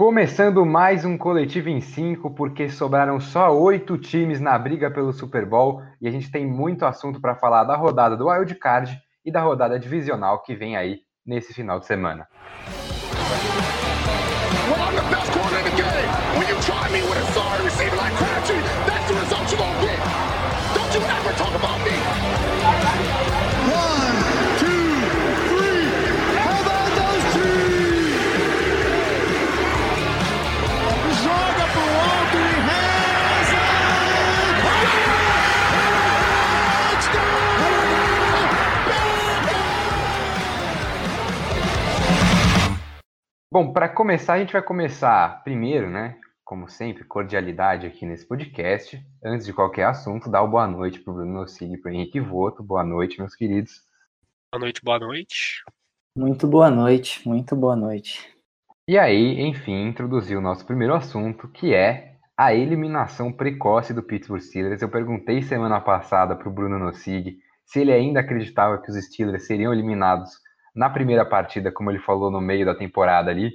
Começando mais um coletivo em 5, porque sobraram só oito times na briga pelo Super Bowl e a gente tem muito assunto para falar da rodada do Wild Card e da rodada divisional que vem aí nesse final de semana. Bom, para começar, a gente vai começar primeiro, né? Como sempre, cordialidade aqui nesse podcast. Antes de qualquer assunto, dar uma boa noite para o Bruno Nocini e para o Henrique Voto. Boa noite, meus queridos. Boa noite, boa noite. Muito boa noite, muito boa noite. E aí, enfim, introduzi o nosso primeiro assunto, que é a eliminação precoce do Pittsburgh Steelers. Eu perguntei semana passada para o Bruno Nossig se ele ainda acreditava que os Steelers seriam eliminados na primeira partida, como ele falou no meio da temporada ali.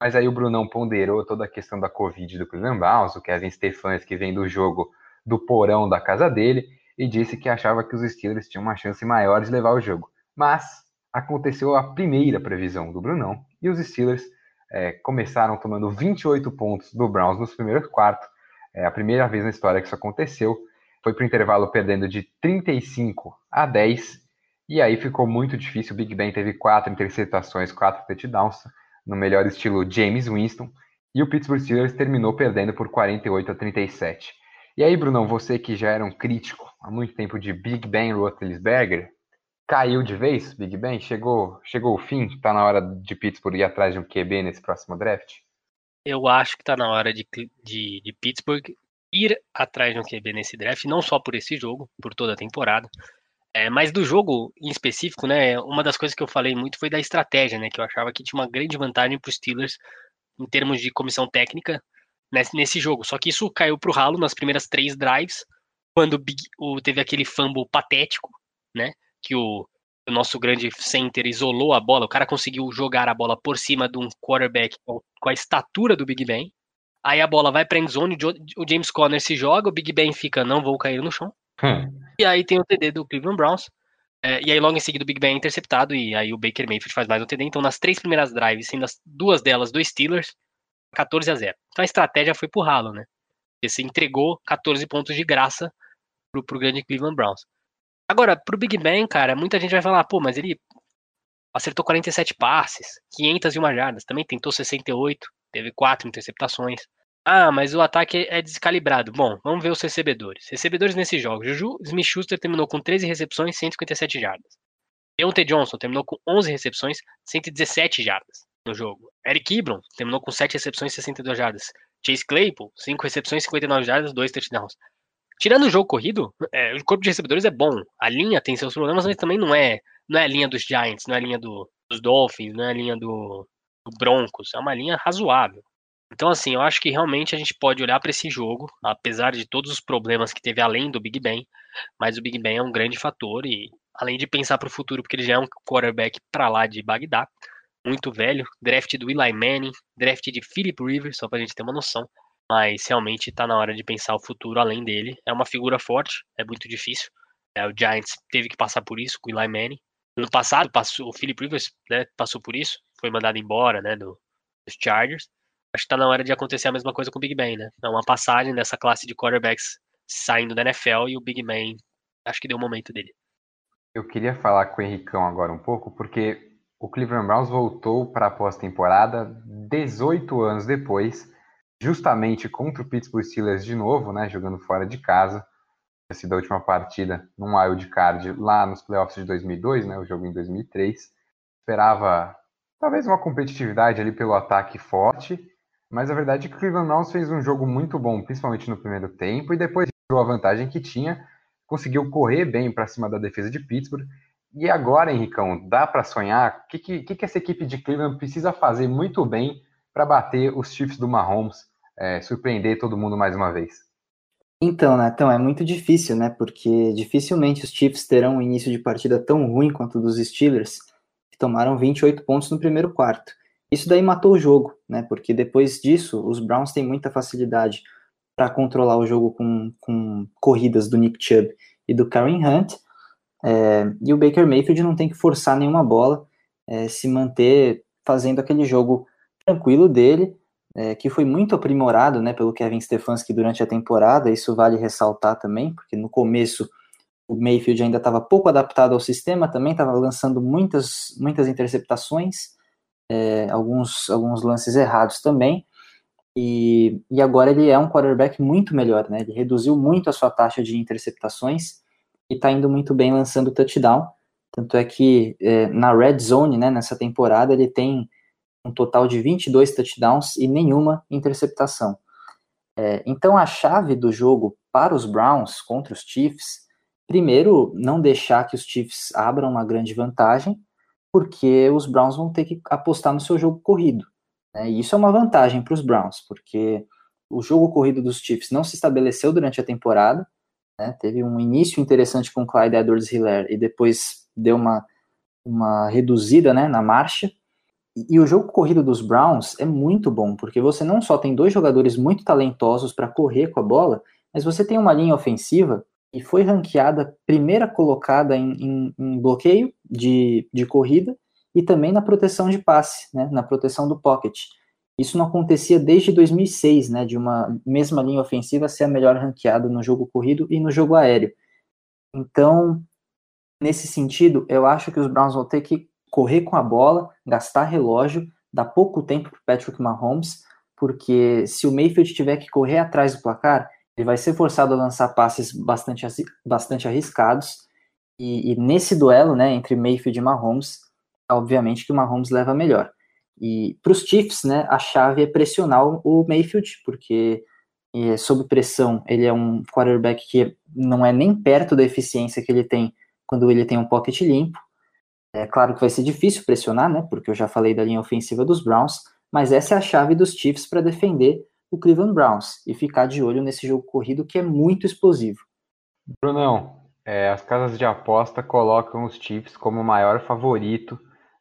Mas aí o Brunão ponderou toda a questão da Covid do Cleveland Browns, o Kevin Stefanski que vem do jogo do porão da casa dele, e disse que achava que os Steelers tinham uma chance maior de levar o jogo. Mas aconteceu a primeira previsão do Brunão, e os Steelers é, começaram tomando 28 pontos do Browns nos primeiros quartos. É a primeira vez na história que isso aconteceu. Foi para o intervalo perdendo de 35 a 10 e aí ficou muito difícil. O Big Ben teve quatro interceptações, quatro touchdowns, no melhor estilo James Winston. E o Pittsburgh Steelers terminou perdendo por 48 a 37. E aí, Brunão, você que já era um crítico há muito tempo de Big Ben Roethlisberger, caiu de vez, Big Ben? Chegou, chegou o fim? Está na hora de Pittsburgh ir atrás de um QB nesse próximo draft? Eu acho que está na hora de, de, de Pittsburgh ir atrás de um QB nesse draft, não só por esse jogo, por toda a temporada, é, mas do jogo em específico, né, uma das coisas que eu falei muito foi da estratégia, né, que eu achava que tinha uma grande vantagem para os Steelers em termos de comissão técnica nesse, nesse jogo. Só que isso caiu para o ralo nas primeiras três drives, quando o, Big, o, teve aquele fumble patético, né, que o, o, nosso grande center isolou a bola, o cara conseguiu jogar a bola por cima de um quarterback com, com a estatura do Big Ben. Aí a bola vai para end zone, o James Conner se joga, o Big Ben fica, não vou cair no chão. Hum. E aí tem o TD do Cleveland Browns. É, e aí logo em seguida o Big Ben é interceptado e aí o Baker Mayfield faz mais um TD. Então nas três primeiras drives, sendo as duas delas do Steelers, 14 a 0. Então a estratégia foi pro ralo, né? Você entregou 14 pontos de graça pro, pro grande Cleveland Browns. Agora, pro Big Ben, cara, muita gente vai falar, pô, mas ele acertou 47 passes, 501 jardas, também tentou 68, teve quatro interceptações. Ah, mas o ataque é descalibrado. Bom, vamos ver os recebedores. Recebedores nesse jogo. Juju Smith-Schuster terminou com 13 recepções, 157 jardas. Deontay Johnson terminou com 11 recepções, 117 jardas no jogo. Eric Ebron terminou com 7 recepções, 62 jardas. Chase Claypool, 5 recepções, 59 jardas, 2 touchdowns. Tirando o jogo corrido, é, o corpo de recebedores é bom. A linha tem seus problemas, mas também não é, não é a linha dos Giants, não é a linha do, dos Dolphins, não é a linha do, do Broncos. É uma linha razoável. Então, assim, eu acho que realmente a gente pode olhar para esse jogo, apesar de todos os problemas que teve além do Big Ben, mas o Big Ben é um grande fator e além de pensar para o futuro, porque ele já é um quarterback para lá de Bagdá, muito velho, draft do Eli Manning, draft de Philip Rivers, só para a gente ter uma noção, mas realmente está na hora de pensar o futuro além dele. É uma figura forte, é muito difícil. É, o Giants teve que passar por isso com o Eli Manning. No passado, passou, o Philip Rivers né, passou por isso, foi mandado embora né, do, dos Chargers acho que tá na hora de acontecer a mesma coisa com o Big Ben, né? É uma passagem dessa classe de quarterbacks saindo da NFL e o Big Ben acho que deu o momento dele. Eu queria falar com o Henricão agora um pouco, porque o Cleveland Browns voltou para a pós-temporada 18 anos depois, justamente contra o Pittsburgh Steelers de novo, né? Jogando fora de casa. Tinha sido a última partida num wild card lá nos playoffs de 2002, né? O jogo em 2003. Esperava talvez uma competitividade ali pelo ataque forte mas a verdade é que o Cleveland Browns fez um jogo muito bom, principalmente no primeiro tempo, e depois tirou a vantagem que tinha, conseguiu correr bem para cima da defesa de Pittsburgh. E agora, Henricão, dá para sonhar? O que, que, que, essa equipe de Cleveland precisa fazer muito bem para bater os Chiefs do Mahomes, é, surpreender todo mundo mais uma vez? Então, Natão, é muito difícil, né? Porque dificilmente os Chiefs terão um início de partida tão ruim quanto o dos Steelers, que tomaram 28 pontos no primeiro quarto. Isso daí matou o jogo, né? Porque depois disso, os Browns têm muita facilidade para controlar o jogo com, com corridas do Nick Chubb e do Karen Hunt. É, e o Baker Mayfield não tem que forçar nenhuma bola, é, se manter fazendo aquele jogo tranquilo dele, é, que foi muito aprimorado né, pelo Kevin Stefanski durante a temporada. Isso vale ressaltar também, porque no começo o Mayfield ainda estava pouco adaptado ao sistema, também estava lançando muitas, muitas interceptações é, alguns, alguns lances errados também. E, e agora ele é um quarterback muito melhor, né? Ele reduziu muito a sua taxa de interceptações e está indo muito bem lançando touchdown. Tanto é que é, na red zone, né, nessa temporada, ele tem um total de 22 touchdowns e nenhuma interceptação. É, então a chave do jogo para os Browns contra os Chiefs, primeiro, não deixar que os Chiefs abram uma grande vantagem, porque os Browns vão ter que apostar no seu jogo corrido. Né? E isso é uma vantagem para os Browns, porque o jogo corrido dos Chiefs não se estabeleceu durante a temporada, né? teve um início interessante com Clyde Edwards-Helaire e depois deu uma, uma reduzida né, na marcha. E o jogo corrido dos Browns é muito bom, porque você não só tem dois jogadores muito talentosos para correr com a bola, mas você tem uma linha ofensiva e foi ranqueada primeira colocada em, em, em, bloqueio de, de corrida e também na proteção de passe, né, na proteção do pocket. Isso não acontecia desde 2006, né, de uma mesma linha ofensiva ser a melhor ranqueada no jogo corrido e no jogo aéreo. Então, nesse sentido, eu acho que os Browns vão ter que correr com a bola, gastar relógio, dar pouco tempo para Patrick Mahomes, porque se o Mayfield tiver que correr atrás do placar, ele vai ser forçado a lançar passes bastante, bastante arriscados. E, e, nesse duelo, né, entre Mayfield e Mahomes, obviamente que o Mahomes leva melhor. E para os Chiefs, né, a chave é pressionar o Mayfield, porque é, sob pressão ele é um quarterback que não é nem perto da eficiência que ele tem quando ele tem um pocket limpo. É claro que vai ser difícil pressionar, né, porque eu já falei da linha ofensiva dos Browns, mas essa é a chave dos Chiefs para defender o Cleveland Browns e ficar de olho nesse jogo corrido que é muito explosivo. Brunão, é, as casas de aposta colocam os Chiefs como o maior favorito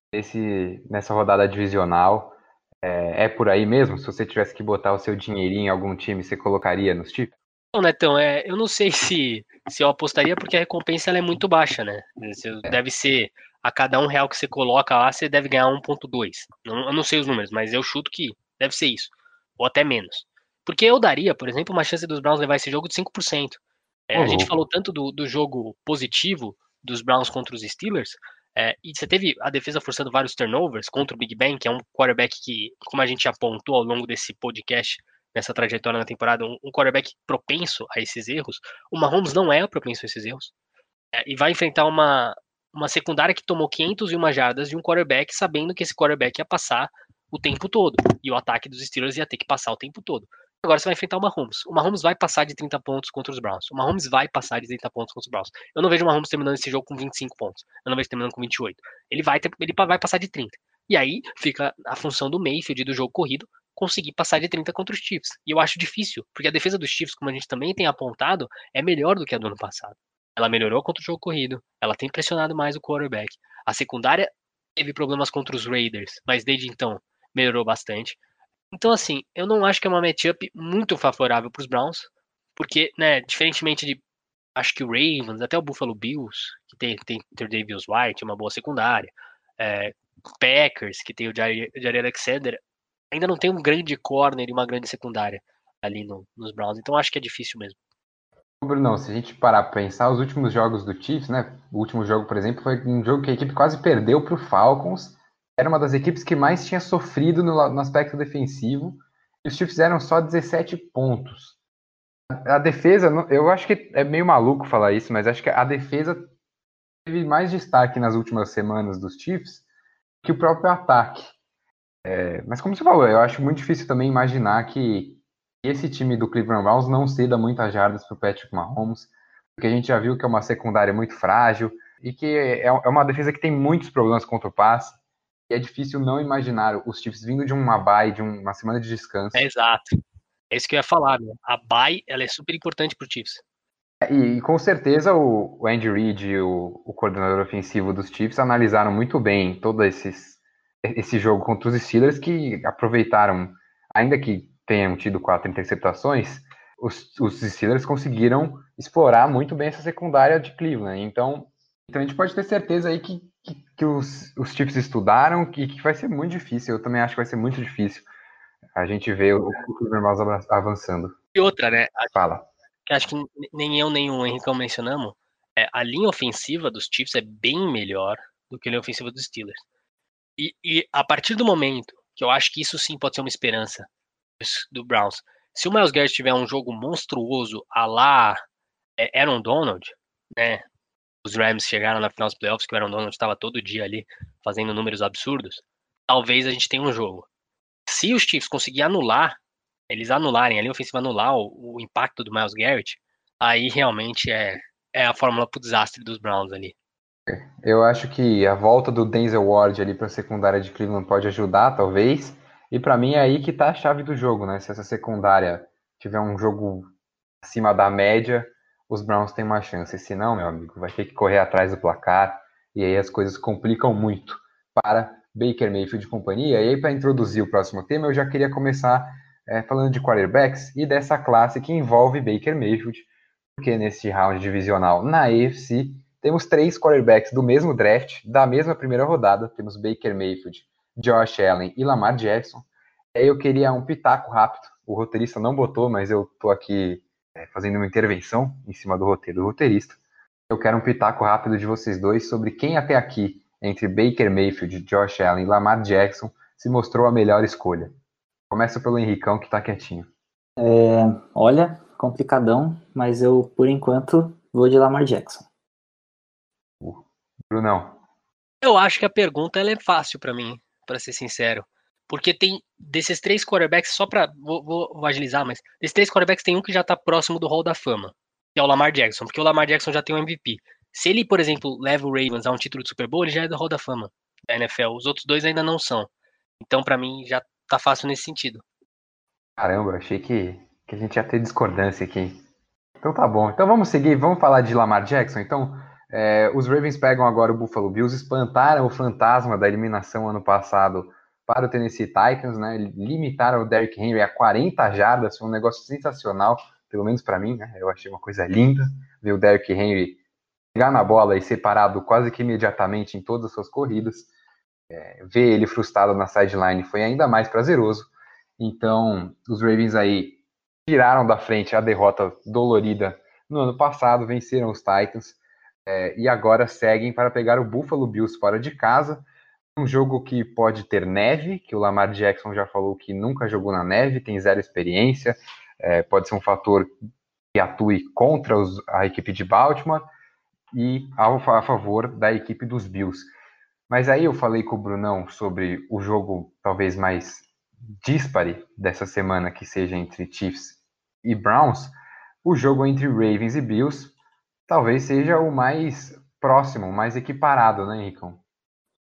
desse, nessa rodada divisional. É, é, por aí mesmo? Se você tivesse que botar o seu dinheirinho em algum time, você colocaria nos Chiefs? Não, Netão, é, eu não sei se, se eu apostaria porque a recompensa é muito baixa, né? É. Deve ser a cada um real que você coloca lá, você deve ganhar 1.2. Eu não sei os números, mas eu chuto que deve ser isso ou até menos. Porque eu daria, por exemplo, uma chance dos Browns levar esse jogo de 5%. É, uhum. A gente falou tanto do, do jogo positivo dos Browns contra os Steelers, é, e você teve a defesa forçando vários turnovers contra o Big Ben, que é um quarterback que, como a gente apontou ao longo desse podcast, nessa trajetória na temporada, um, um quarterback propenso a esses erros. O Mahomes não é propenso a esses erros. É, e vai enfrentar uma, uma secundária que tomou 501 jardas de um quarterback, sabendo que esse quarterback ia passar o tempo todo. E o ataque dos Steelers ia ter que passar o tempo todo. Agora você vai enfrentar o Mahomes. O Mahomes vai passar de 30 pontos contra os Browns. O Mahomes vai passar de 30 pontos contra os Browns. Eu não vejo o Mahomes terminando esse jogo com 25 pontos. Eu não vejo terminando com 28. Ele vai, ter, ele vai passar de 30. E aí fica a função do Mayfield do jogo corrido conseguir passar de 30 contra os Chiefs. E eu acho difícil, porque a defesa dos Chiefs, como a gente também tem apontado, é melhor do que a do ano passado. Ela melhorou contra o jogo corrido, ela tem pressionado mais o quarterback. A secundária teve problemas contra os Raiders, mas desde então melhorou bastante. Então, assim, eu não acho que é uma matchup muito favorável para os Browns, porque, né, diferentemente de, acho que o Ravens, até o Buffalo Bills, que tem, tem, o Davis White, uma boa secundária, é, Packers, que tem o Jair Alexander, ainda não tem um grande corner e uma grande secundária ali no, nos Browns, então acho que é difícil mesmo. Bruno, se a gente parar para pensar, os últimos jogos do Chiefs, né? O último jogo, por exemplo, foi um jogo que a equipe quase perdeu para o Falcons era uma das equipes que mais tinha sofrido no, no aspecto defensivo, e os Chiefs fizeram só 17 pontos. A, a defesa, eu acho que é meio maluco falar isso, mas acho que a defesa teve mais destaque nas últimas semanas dos Chiefs que o próprio ataque. É, mas como você falou, eu acho muito difícil também imaginar que esse time do Cleveland Browns não ceda muitas jardas para o Patrick Mahomes, porque a gente já viu que é uma secundária muito frágil e que é, é uma defesa que tem muitos problemas contra o passe é difícil não imaginar os Chiefs vindo de uma bye, de uma semana de descanso. É exato. É isso que eu ia falar, né? A bye, ela é super importante pro Chiefs. E, e com certeza o, o Andy Reid o, o, coordenador ofensivo dos Chiefs analisaram muito bem todos esses esse jogo contra os Steelers que aproveitaram, ainda que tenham tido quatro interceptações, os, os Steelers conseguiram explorar muito bem essa secundária de Cleveland. Então, então a gente pode ter certeza aí que, que, os, os Chiefs estudaram e que, vai ser muito difícil. Eu também acho que vai ser muito difícil a gente ver o, o Cleveland avançando. E outra, né? Fala. Que acho que nem eu nem o Henrique mencionamos, é, a linha ofensiva dos Chiefs é bem melhor do que a linha ofensiva dos Steelers. E, e a partir do momento que eu acho que isso sim pode ser uma esperança do Browns, se o Miles Garrett tiver um jogo monstruoso a lá é, Aaron Donald, né? Os Rams chegaram na final dos playoffs que o Aaron Donald estava todo dia ali fazendo números absurdos. Talvez a gente tenha um jogo. Se os Chiefs conseguirem anular, eles anularem ali, ofensiva anular o, o impacto do Miles Garrett, aí realmente é, é a fórmula pro desastre dos Browns ali. Eu acho que a volta do Denzel Ward ali para a secundária de Cleveland pode ajudar, talvez. E para mim é aí que tá a chave do jogo, né? Se essa secundária tiver um jogo acima da média, os Browns têm uma chance. Se não, meu amigo, vai ter que correr atrás do placar e aí as coisas complicam muito para Baker Mayfield e companhia. E aí, para introduzir o próximo tema, eu já queria começar é, falando de quarterbacks e dessa classe que envolve Baker Mayfield, porque nesse round divisional na AFC temos três quarterbacks do mesmo draft, da mesma primeira rodada. Temos Baker Mayfield, Josh Allen e Lamar Jackson. Aí eu queria um pitaco rápido. O roteirista não botou, mas eu tô aqui é, fazendo uma intervenção em cima do roteiro do roteirista. Eu quero um pitaco rápido de vocês dois sobre quem até aqui, entre Baker Mayfield, Josh Allen e Lamar Jackson, se mostrou a melhor escolha. Começa pelo Henricão, que tá quietinho. É, olha, complicadão, mas eu, por enquanto, vou de Lamar Jackson. Brunão. Eu acho que a pergunta ela é fácil para mim, para ser sincero. Porque tem desses três quarterbacks, só pra. Vou, vou, agilizar, mas. Desses três quarterbacks tem um que já tá próximo do Hall da Fama, que é o Lamar Jackson, porque o Lamar Jackson já tem um MVP. Se ele, por exemplo, leva o Ravens a um título de Super Bowl, ele já é do Hall da Fama da NFL. Os outros dois ainda não são. Então, para mim, já tá fácil nesse sentido. Caramba, achei que, que a gente ia ter discordância aqui. Então tá bom. Então vamos seguir, vamos falar de Lamar Jackson. Então, é, os Ravens pegam agora o Buffalo Bills, espantaram o fantasma da eliminação ano passado para o Tennessee Titans, né? Limitaram o Derrick Henry a 40 jardas, foi um negócio sensacional, pelo menos para mim, né? Eu achei uma coisa linda ver o Derrick Henry pegar na bola e separado quase que imediatamente em todas as suas corridas. É, ver ele frustrado na sideline foi ainda mais prazeroso. Então, os Ravens aí tiraram da frente a derrota dolorida no ano passado, venceram os Titans é, e agora seguem para pegar o Buffalo Bills fora de casa. Um jogo que pode ter neve, que o Lamar Jackson já falou que nunca jogou na neve, tem zero experiência, é, pode ser um fator que atue contra os, a equipe de Baltimore e a, favor da equipe dos Bills. Mas aí eu falei com o Brunão sobre o jogo talvez mais dispare dessa semana, que seja entre Chiefs e Browns. O jogo entre Ravens e Bills talvez seja o mais próximo, o mais equiparado, né, Henricão?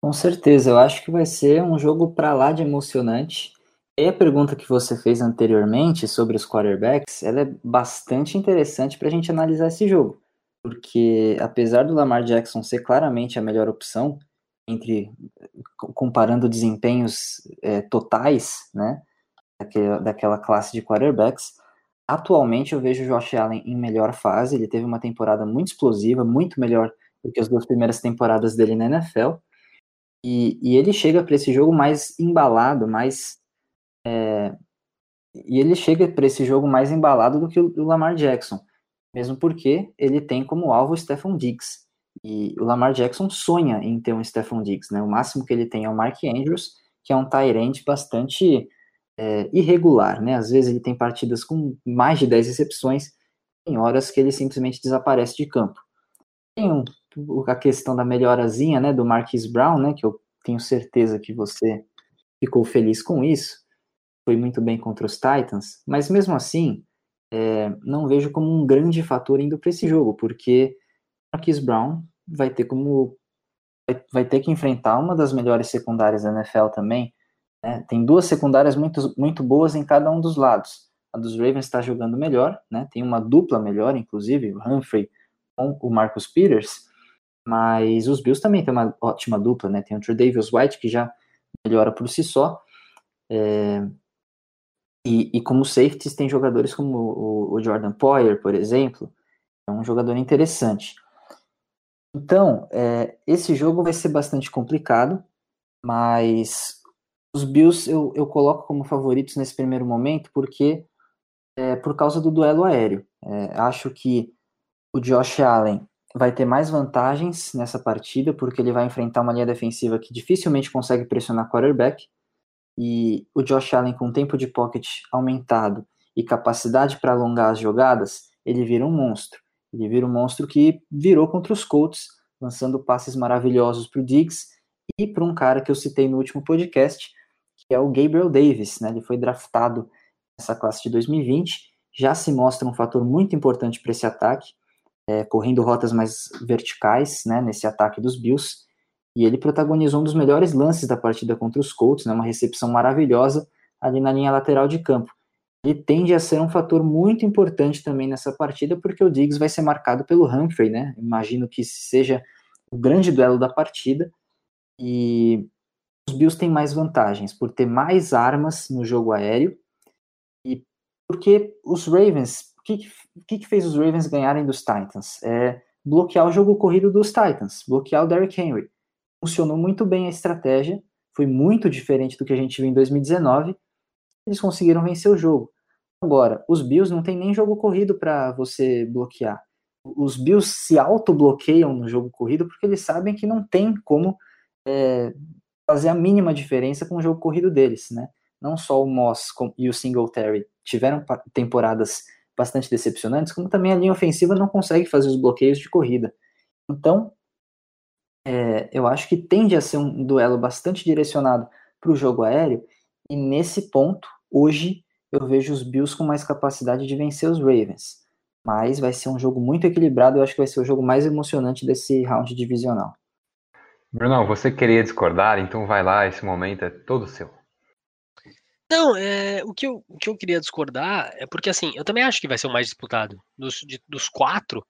Com certeza, eu acho que vai ser um jogo para lá de emocionante. E a pergunta que você fez anteriormente sobre os quarterbacks, ela é bastante interessante para a gente analisar esse jogo, porque apesar do Lamar Jackson ser claramente a melhor opção entre comparando desempenhos é, totais, né, daquela, daquela classe de quarterbacks, Atualmente eu vejo o Josh Allen em melhor fase, ele teve uma temporada muito explosiva, muito melhor do que as duas primeiras temporadas dele na NFL. E, e ele chega para esse jogo mais embalado, mais. É, e ele chega para esse jogo mais embalado do que o, Lamar Jackson, mesmo porque ele tem como alvo o Stephon Diggs. E o Lamar Jackson sonha em ter um Stephon Diggs, né? O máximo que ele tem é o Mark Andrews, que é um tight bastante é, irregular, né? Às vezes ele tem partidas com mais de 10 recepções, tem horas que ele simplesmente desaparece de campo. Tem um, a questão da melhorazinha, né, do Marquis Brown, né, que eu tenho certeza que você ficou feliz com isso, foi muito bem contra os Titans, mas mesmo assim, é, não vejo como um grande fator indo para esse jogo, porque Marquis Brown vai ter como vai, vai ter que enfrentar uma das melhores secundárias da NFL também, né? Tem duas secundárias muito, muito boas em cada um dos lados. A dos Ravens está jogando melhor, né? tem uma dupla melhor, inclusive, o Humphrey com o Marcus Peters, mas os Bills também tem uma ótima dupla, né? Tem o Davis White, que já melhora por si só. É, e, e, como safeties tem jogadores como o, o, Jordan Poyer, por exemplo, é um jogador interessante. Então, é, esse jogo vai ser bastante complicado, mas os Bills eu, eu coloco como favoritos nesse primeiro momento porque é, por causa do duelo aéreo. É, acho que o Josh Allen vai ter mais vantagens nessa partida porque ele vai enfrentar uma linha defensiva que dificilmente consegue pressionar quarterback e o Josh Allen com tempo de pocket aumentado e capacidade para alongar as jogadas, ele vira um monstro. Ele vira um monstro que virou contra os Colts, lançando passes maravilhosos para o Diggs e para um cara que eu citei no último podcast, que é o Gabriel Davis. Né? Ele foi draftado nessa classe de 2020, já se mostra um fator muito importante para esse ataque, é, correndo rotas mais verticais né, nesse ataque dos Bills e ele protagonizou um dos melhores lances da partida contra os Colts, né, uma recepção maravilhosa ali na linha lateral de campo. Ele tende a ser um fator muito importante também nessa partida, porque o Diggs vai ser marcado pelo Humphrey, né? Imagino que seja o grande duelo da partida. E os Bills têm mais vantagens por ter mais armas no jogo aéreo e porque os Ravens, o que, que, que fez os Ravens ganharem dos Titans? É bloquear o jogo corrido dos Titans, bloquear o Derrick Henry funcionou muito bem a estratégia, foi muito diferente do que a gente viu em 2019. Eles conseguiram vencer o jogo. Agora, os Bills não tem nem jogo corrido para você bloquear. Os Bills se auto-bloqueiam no jogo corrido porque eles sabem que não tem como é, fazer a mínima diferença com o jogo corrido deles, né? Não só o Moss e o Singletary tiveram temporadas bastante decepcionantes, como também a linha ofensiva não consegue fazer os bloqueios de corrida. Então, é, eu acho que tende a ser um duelo bastante direcionado para o jogo aéreo, e nesse ponto, hoje, eu vejo os Bills com mais capacidade de vencer os Ravens. Mas vai ser um jogo muito equilibrado, eu acho que vai ser o jogo mais emocionante desse round divisional. Brunão, você queria discordar, então vai lá, esse momento é todo seu. Não, é, o, que eu, o que eu queria discordar é porque, assim, eu também acho que vai ser o mais disputado. Dos, de, dos quatro,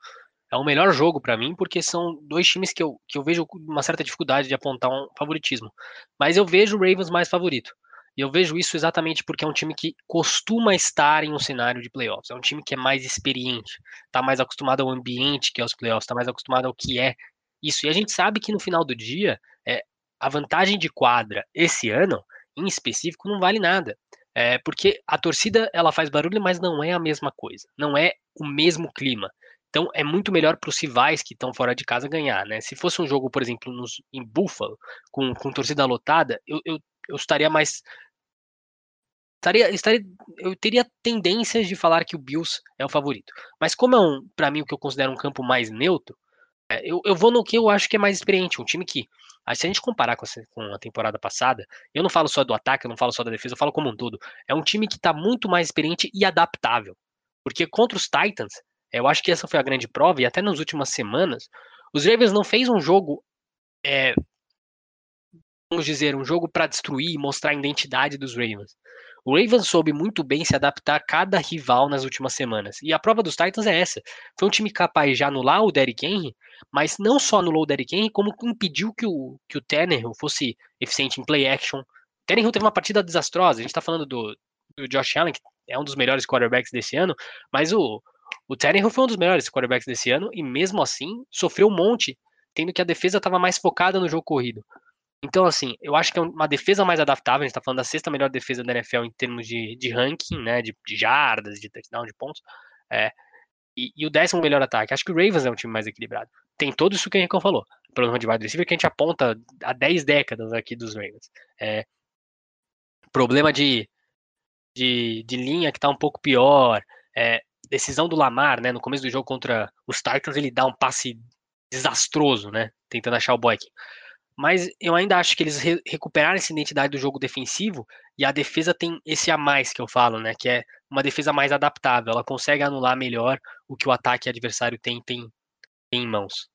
é o melhor jogo para mim, porque são dois times que eu, que eu vejo uma certa dificuldade de apontar um favoritismo. Mas eu vejo o Ravens mais favorito. E eu vejo isso exatamente porque é um time que costuma estar em um cenário de playoffs. É um time que é mais experiente, está mais acostumado ao ambiente que é os playoffs, está mais acostumado ao que é isso. E a gente sabe que no final do dia, é, a vantagem de quadra esse ano, em específico, não vale nada. É, porque a torcida ela faz barulho, mas não é a mesma coisa. Não é o mesmo clima. Então é muito melhor para os rivais que estão fora de casa ganhar, né? Se fosse um jogo, por exemplo, nos, em Buffalo, com, com torcida lotada, eu, eu, eu estaria mais. Estaria, estaria, eu teria tendências de falar que o Bills é o favorito. Mas como é, um, para mim, o que eu considero um campo mais neutro, eu, eu vou no que eu acho que é mais experiente. Um time que, se a gente comparar com a, com a temporada passada, eu não falo só do ataque, eu não falo só da defesa, eu falo como um todo. É um time que está muito mais experiente e adaptável. Porque contra os Titans, eu acho que essa foi a grande prova, e até nas últimas semanas, os Ravens não fez um jogo, é, vamos dizer, um jogo para destruir e mostrar a identidade dos Ravens. O Ravens soube muito bem se adaptar a cada rival nas últimas semanas. E a prova dos Titans é essa. Foi um time capaz de anular o Derrick Henry, mas não só anulou o Derrick Henry, como impediu que o, que o Tannehill fosse eficiente em play action. Tannehill teve uma partida desastrosa. A gente está falando do, do Josh Allen, que é um dos melhores quarterbacks desse ano, mas o, o Tannehill foi um dos melhores quarterbacks desse ano e mesmo assim sofreu um monte, tendo que a defesa estava mais focada no jogo corrido. Então, assim, eu acho que é uma defesa mais adaptável. A gente está falando da sexta melhor defesa da NFL em termos de, de ranking, né? De, de jardas, de touchdown, de pontos. É, e, e, o décimo melhor ataque. Acho que o Ravens é um time mais equilibrado. Tem todo isso que a gente falou. Problema de wide receiver que a gente aponta há 10 décadas aqui dos Ravens. É, problema de, de, de linha que está um pouco pior. É, decisão do Lamar, né, no começo do jogo contra os Titans, ele dá um passe desastroso, né, tentando achar o Boykin. Mas eu ainda acho que eles re recuperaram essa identidade do jogo defensivo e a defesa tem esse a mais que eu falo, né, que é uma defesa mais adaptável. Ela consegue anular melhor o que o ataque adversário tem, tem, tem em mãos.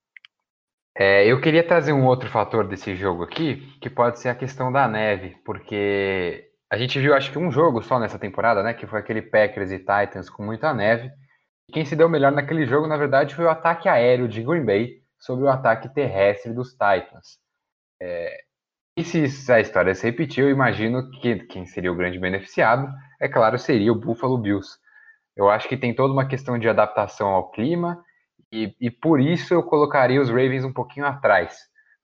É, eu queria trazer um outro fator desse jogo aqui, que pode ser a questão da neve, porque a gente viu, acho que um jogo só nessa temporada, né? Que foi aquele Packers e Titans com muita neve. E quem se deu melhor naquele jogo, na verdade, foi o ataque aéreo de Green Bay sobre o ataque terrestre dos Titans. É, E se a história se repetir, eu imagino que quem seria o grande beneficiado, é claro, seria o Buffalo Bills. Eu acho que tem toda uma questão de adaptação ao clima, e, e por isso eu colocaria os Ravens um pouquinho atrás.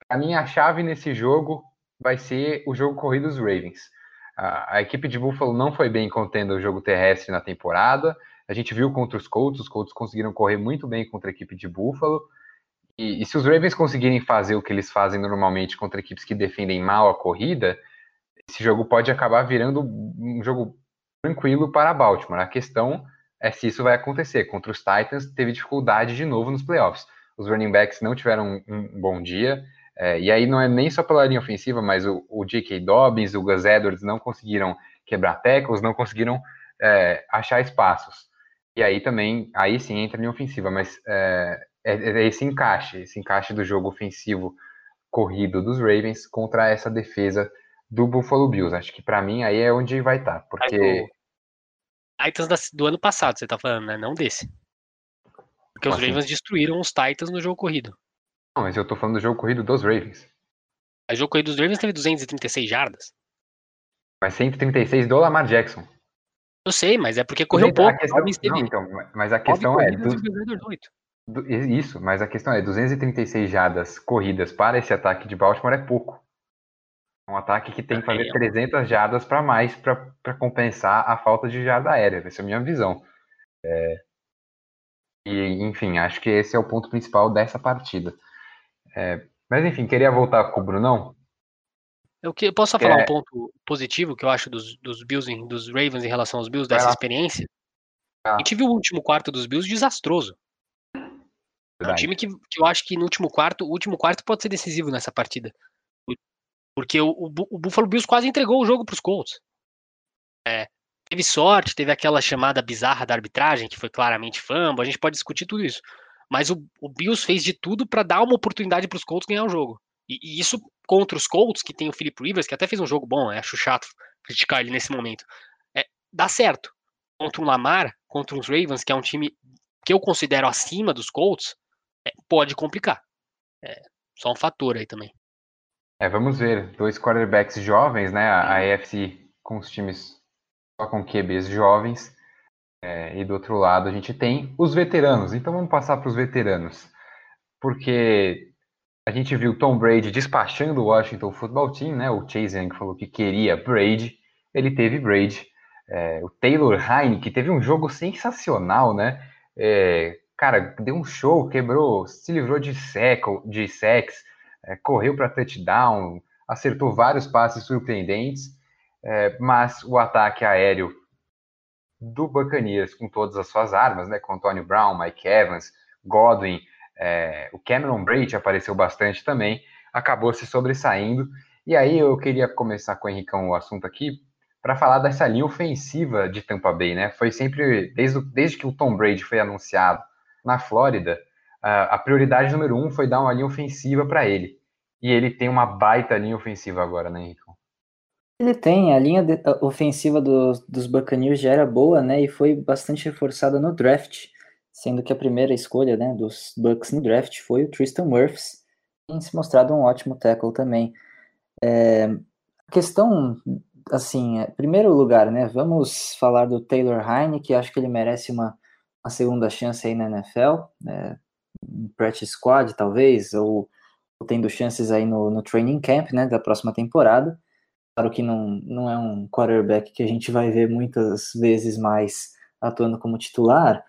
Para mim, a chave nesse jogo vai ser o jogo corrido dos Ravens. A, a, equipe de Buffalo não foi bem contendo o jogo terrestre na temporada. A gente viu contra os Colts, os Colts conseguiram correr muito bem contra a equipe de Buffalo. E, e, se os Ravens conseguirem fazer o que eles fazem normalmente contra equipes que defendem mal a corrida, esse jogo pode acabar virando um jogo tranquilo para Baltimore. A questão é se isso vai acontecer. Contra os Titans, teve dificuldade de novo nos playoffs. Os running backs não tiveram um, bom dia. É, e aí não é nem só pela linha ofensiva, mas o, o J.K. Dobbins, o Gus Edwards não conseguiram quebrar tackles, não conseguiram é, achar espaços. E aí também, aí sim entra a linha ofensiva, mas é, é, é, esse encaixe, esse encaixe do jogo ofensivo corrido dos Ravens contra essa defesa do Buffalo Bills. Acho que para mim aí é onde vai estar, tá, porque Titans do ano passado, você tá falando, né? Não desse. Porque os assim? Ravens destruíram os Titans no jogo corrido. Não, mas eu tô falando do jogo corrido dos Ravens. O jogo corrido dos Ravens teve 236 jardas. Mas 136 do Lamar Jackson. Eu sei, mas é porque correu pouco. Questão, não, então, mas a questão é. Do, do, isso, mas a questão é: 236 jardas corridas para esse ataque de Baltimore é pouco. É um ataque que tem que fazer 300 jardas para mais para compensar a falta de jarda aérea. Essa é a minha visão. É, e, enfim, acho que esse é o ponto principal dessa partida. É, mas, enfim, queria voltar com o Brunão. Eu, que, posso só falar é... um ponto positivo que eu acho dos, dos Bills, dos Ravens em relação aos Bills, dessa experiência? Ah. A gente viu o último quarto dos Bills desastroso. É um time que, que eu acho que no último quarto, o último quarto pode ser decisivo nessa partida. Porque o, o, o Buffalo Bills quase entregou o jogo para os Colts. É, teve sorte, teve aquela chamada bizarra da arbitragem, que foi claramente fumble, a gente pode discutir tudo isso. Mas o, o Bills fez de tudo para dar uma oportunidade para os Colts ganhar o jogo. E, e, isso contra os Colts, que tem o Philip Rivers, que até fez um jogo bom, né? acho chato criticar ele nesse momento. É, dá certo. Contra um Lamar, contra uns Ravens, que é um time que eu considero acima dos Colts, é, pode complicar. É, só um fator aí também. É, vamos ver. Dois quarterbacks jovens, né? A, a AFC com os times só com QBs jovens. É, e do outro lado a gente tem os veteranos. Então vamos passar para os veteranos. Porque a gente viu Tom Brady despachando o Washington Football Team, né? O Chase Young falou que queria Brady, ele teve Brady. É, o Taylor Heine, que teve um jogo sensacional, né? É, cara, deu um show, quebrou, se livrou de, seco, de sex, é, correu para touchdown, acertou vários passes surpreendentes, é, mas o ataque aéreo do Buccaneers com todas as suas armas, né, com Antonio Brown, Mike Evans, Godwin, é, o Cameron Braid apareceu bastante também, acabou se sobressaindo. E aí eu queria começar com o Henricão o assunto aqui para falar dessa linha ofensiva de Tampa Bay, né? Foi sempre desde, desde que o Tom Brady foi anunciado na Flórida, a prioridade número um foi dar uma linha ofensiva para ele. E ele tem uma baita linha ofensiva agora, né, Henrique? Ele tem, a linha de, a ofensiva do, dos Buccaneers já era boa, né, e foi bastante reforçada no draft, sendo que a primeira escolha, né, dos Bucks no draft foi o Tristan Wirfs, tem se mostrado um ótimo tackle também. É, a questão, assim, é, primeiro lugar, né, vamos falar do Taylor Heine, que acho que ele merece uma, uma segunda chance aí na NFL, né, practice squad, talvez, ou, ou, tendo chances aí no, no training camp, né, da próxima temporada. Claro que não, não é um quarterback que a gente vai ver muitas vezes mais atuando como titular,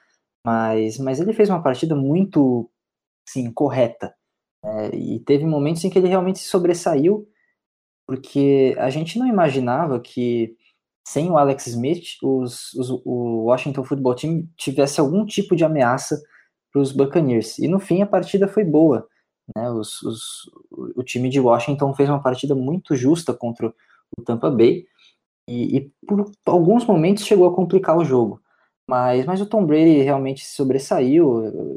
mas, mas ele fez uma partida muito, sim, correta. É, e teve momentos em que ele realmente se sobressaiu, porque a gente não imaginava que sem o Alex Smith, os, os, o Washington Football Team tivesse algum tipo de ameaça para os Buccaneers. E no fim a partida foi boa. Né? Os, os, o time de Washington fez uma partida muito justa contra o Tampa Bay e, e, por alguns momentos chegou a complicar o jogo. Mas, mas o Tom Brady realmente se sobressaiu.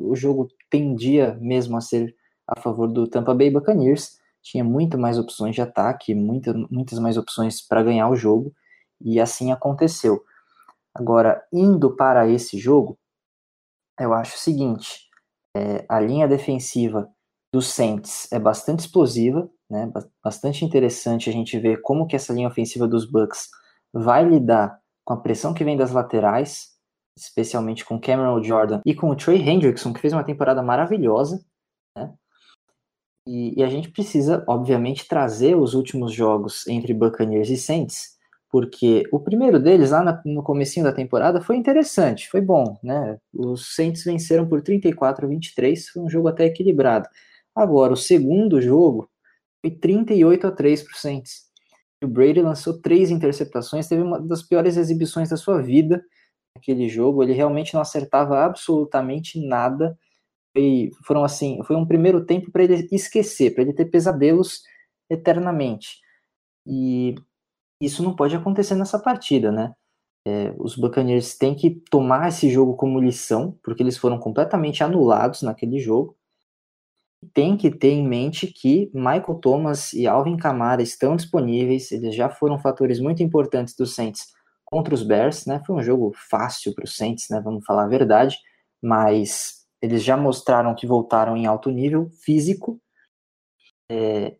O jogo tendia mesmo a ser a favor do Tampa Bay Buccaneers. Tinha muito mais opções de ataque, muita, muitas mais opções para ganhar o jogo, e assim aconteceu. Agora, indo para esse jogo, eu acho o seguinte: é, a linha defensiva dos Saints é bastante explosiva, né? Bastante interessante a gente ver como que essa linha ofensiva dos Bucks vai lidar com a pressão que vem das laterais, especialmente com Cameron Jordan e com o Trey Hendrickson, que fez uma temporada maravilhosa, né? E, e, a gente precisa, obviamente, trazer os últimos jogos entre Buccaneers e Saints, porque o primeiro deles, lá no comecinho da temporada, foi interessante, foi bom, né? Os Saints venceram por 34 a 23, foi um jogo até equilibrado. Agora, o segundo jogo foi 38 a 3 para o Saints. O Brady lançou três interceptações, teve uma das piores exibições da sua vida naquele jogo. Ele realmente não acertava absolutamente nada foi, foram assim, foi um primeiro tempo para ele esquecer, para ele ter pesadelos eternamente. E isso não pode acontecer nessa partida, né? É, os Buccaneers têm que tomar esse jogo como lição, porque eles foram completamente anulados naquele jogo. Tem que ter em mente que Michael Thomas e Alvin Kamara estão disponíveis, eles já foram fatores muito importantes dos Saints contra os Bears, né? Foi um jogo fácil para os Saints, né? Vamos falar a verdade, mas eles já mostraram que voltaram em alto nível físico. É,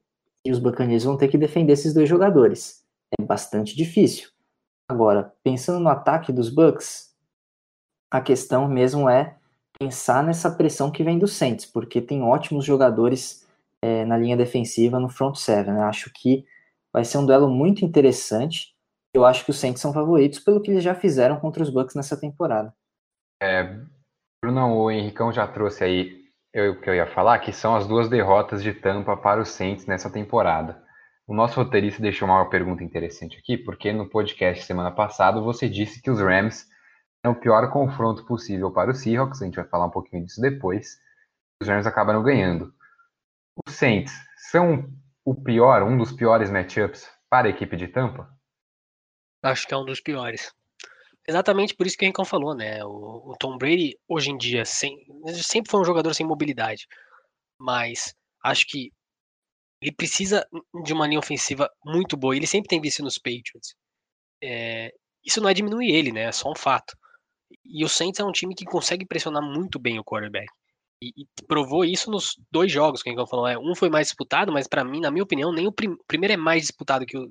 e os Buccaneers vão ter que defender esses dois jogadores. É bastante difícil. Agora, pensando no ataque dos Bucks, a questão mesmo é pensar nessa pressão que vem do Saints, porque tem ótimos jogadores é, na linha defensiva no front seven. Né? Acho que vai ser um duelo muito interessante. Eu acho que os Saints são favoritos pelo que eles já fizeram contra os Bucks nessa temporada. É, Bruno, o Henricão já trouxe aí o que eu ia falar, que são as duas derrotas de Tampa para os Saints nessa temporada. O nosso roteirista deixou uma pergunta interessante aqui, porque no podcast semana passada você disse que os Rams é o pior confronto possível para os Seahawks, a gente vai falar um pouquinho disso depois. Os Rams acabaram ganhando. Os Saints são o pior, um dos piores matchups para a equipe de Tampa? Acho que é um dos piores. Exatamente por isso que o Rincon falou, né? O, o, Tom Brady, hoje em dia, sem, sempre foi um jogador sem mobilidade. Mas acho que ele precisa de uma linha ofensiva muito boa. Ele sempre tem visto nos Patriots. É, isso não é diminuir ele, né? É só um fato. E o Saints é um time que consegue pressionar muito bem o quarterback. E, e provou isso nos dois jogos que o falou. É, um foi mais disputado, mas para mim, na minha opinião, nem o prim primeiro é mais disputado que o,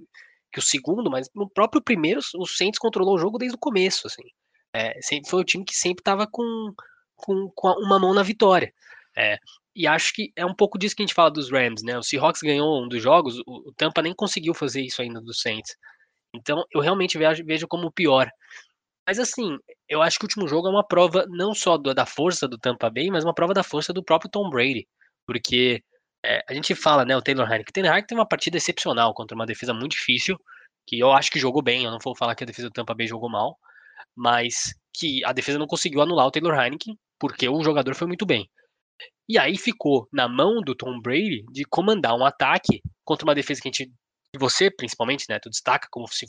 que o segundo, mas no próprio primeiro o Saints controlou o jogo desde o começo, assim. É, sempre foi o time que sempre estava com, com, com, uma mão na vitória. É, e acho que é um pouco disso que a gente fala dos Rams, né? O Seahawks ganhou um dos jogos, o, Tampa nem conseguiu fazer isso ainda do Saints. Então eu realmente vejo, vejo como o pior. Mas assim, eu acho que o último jogo é uma prova não só do, da força do Tampa Bay, mas uma prova da força do próprio Tom Brady. Porque é, a gente fala, né, o Taylor Heineken. O Taylor Heineken tem uma partida excepcional contra uma defesa muito difícil, que eu acho que jogou bem, eu não vou falar que a defesa do Tampa Bay jogou mal, mas que a defesa não conseguiu anular o Taylor Heineken, porque o jogador foi muito bem. E aí ficou na mão do Tom Brady de comandar um ataque contra uma defesa que a gente, você principalmente, né, tu destaca como se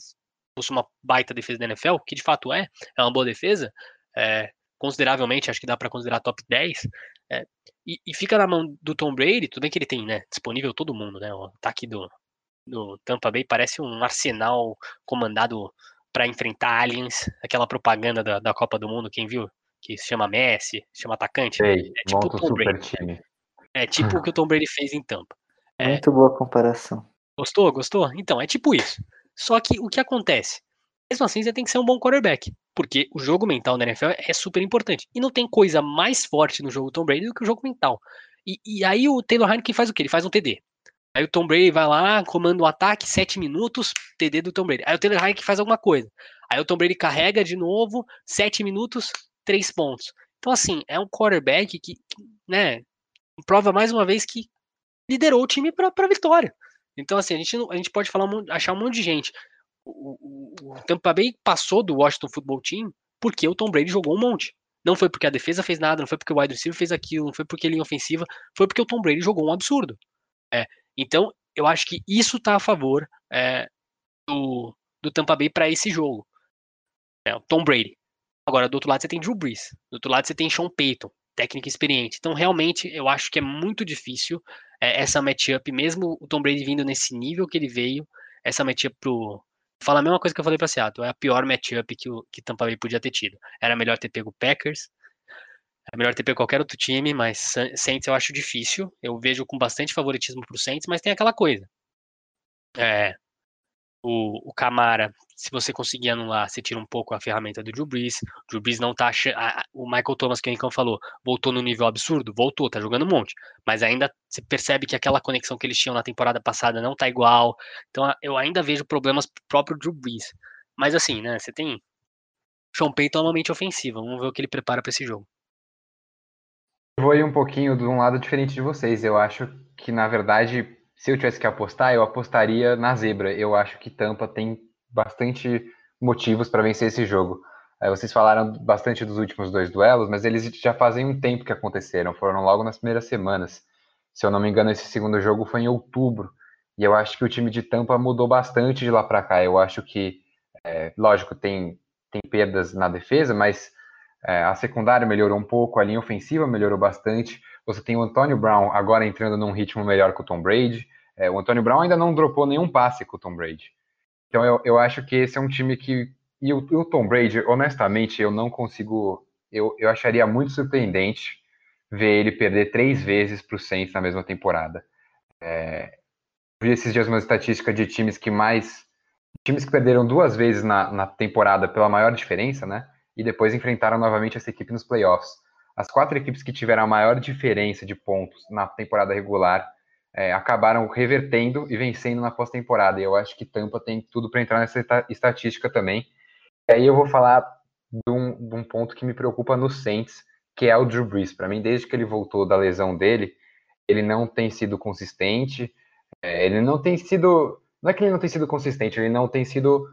fosse uma baita defesa da NFL, que de fato é, é uma boa defesa, é, consideravelmente, acho que dá para considerar top 10, é, e, e, fica na mão do Tom Brady, tudo bem que ele tem, né, disponível todo mundo, né, o ataque do, do Tampa Bay parece um arsenal comandado para enfrentar aliens, aquela propaganda da, da Copa do Mundo, quem viu? Que se chama Messi, se chama atacante. Sei, é tipo o Tom Brady. Time. É tipo o que o Tom Brady fez em Tampa. É, Muito boa comparação. Gostou? Gostou? Então, é tipo isso. Só que o que acontece? Mesmo assim, você tem que ser um bom quarterback. Porque o jogo mental na NFL é super importante. E não tem coisa mais forte no jogo Tom Brady do que o jogo mental. E, e aí o Taylor Heineken faz o quê? Ele faz um TD. Aí o Tom Brady vai lá, comanda o um ataque, 7 minutos, TD do Tom Brady. Aí o Taylor Heineken faz alguma coisa. Aí o Tom Brady carrega de novo, 7 minutos, 3 pontos. Então, assim, é um quarterback que, né, prova mais uma vez que liderou o time para a vitória. Então, assim, a gente, a gente pode falar, achar um monte de gente o, o, Tampa Bay passou do Washington Football Team porque o Tom Brady jogou um monte. Não foi porque a defesa fez nada, não foi porque o wide receiver fez aquilo, não foi porque ele linha ofensiva, foi porque o Tom Brady jogou um absurdo. É, então, eu acho que isso está a favor é, do, do Tampa Bay para esse jogo. É, o Tom Brady. Agora, do outro lado você tem Drew Brees. Do outro lado você tem Sean Payton, técnico experiente. Então, realmente, eu acho que é muito difícil é, essa matchup, mesmo o Tom Brady vindo nesse nível que ele veio, essa matchup pro, fala a mesma coisa que eu falei pra Seattle. É a pior matchup que o que Tampa Bay podia ter tido. Era melhor ter pego Packers. É melhor ter pego qualquer outro time, mas Saints eu acho difícil. Eu vejo com bastante favoritismo pro Saints, mas tem aquela coisa. É, o, o Camara, se você conseguir anular, você tira um pouco a ferramenta do Drew Brees. O Drew Brees não tá achando. O Michael Thomas, que o Rincão falou, voltou no nível absurdo? Voltou, tá jogando um monte. Mas ainda você percebe que aquela conexão que eles tinham na temporada passada não tá igual. Então eu ainda vejo problemas pro próprio Drew Brees. Mas assim, né, você tem. Sean Payton é uma mente ofensiva. Vamos ver o que ele prepara para esse jogo vou ir um pouquinho de um lado diferente de vocês. Eu acho que, na verdade, se eu tivesse que apostar, eu apostaria na zebra. Eu acho que Tampa tem bastante motivos para vencer esse jogo. Vocês falaram bastante dos últimos dois duelos, mas eles já fazem um tempo que aconteceram, foram logo nas primeiras semanas. Se eu não me engano, esse segundo jogo foi em outubro. E eu acho que o time de Tampa mudou bastante de lá para cá. Eu acho que, é, lógico, tem, tem perdas na defesa, mas é, a secundária melhorou um pouco, a linha ofensiva melhorou bastante. Você tem o Antônio Brown agora entrando num ritmo melhor que o Tom Brady. É, o Antônio Brown ainda não dropou nenhum passe com o Tom Brady. Então eu, eu acho que esse é um time que. E o, o Tom Brady, honestamente, eu não consigo. Eu, eu acharia muito surpreendente ver ele perder três vezes para o Saints na mesma temporada. É, vi esses dias uma estatística de times que mais. Times que perderam duas vezes na, na temporada pela maior diferença, né? e depois enfrentaram novamente essa equipe nos playoffs. As quatro equipes que tiveram a maior diferença de pontos na temporada regular é, acabaram revertendo e vencendo na pós-temporada. E eu acho que Tampa tem tudo para entrar nessa estatística também. E aí eu vou falar de um, de um ponto que me preocupa no Saints, que é o Drew Brees. Para mim, desde que ele voltou da lesão dele, ele não tem sido consistente. É, ele não tem sido. Não é que ele não tem sido consistente, ele não tem sido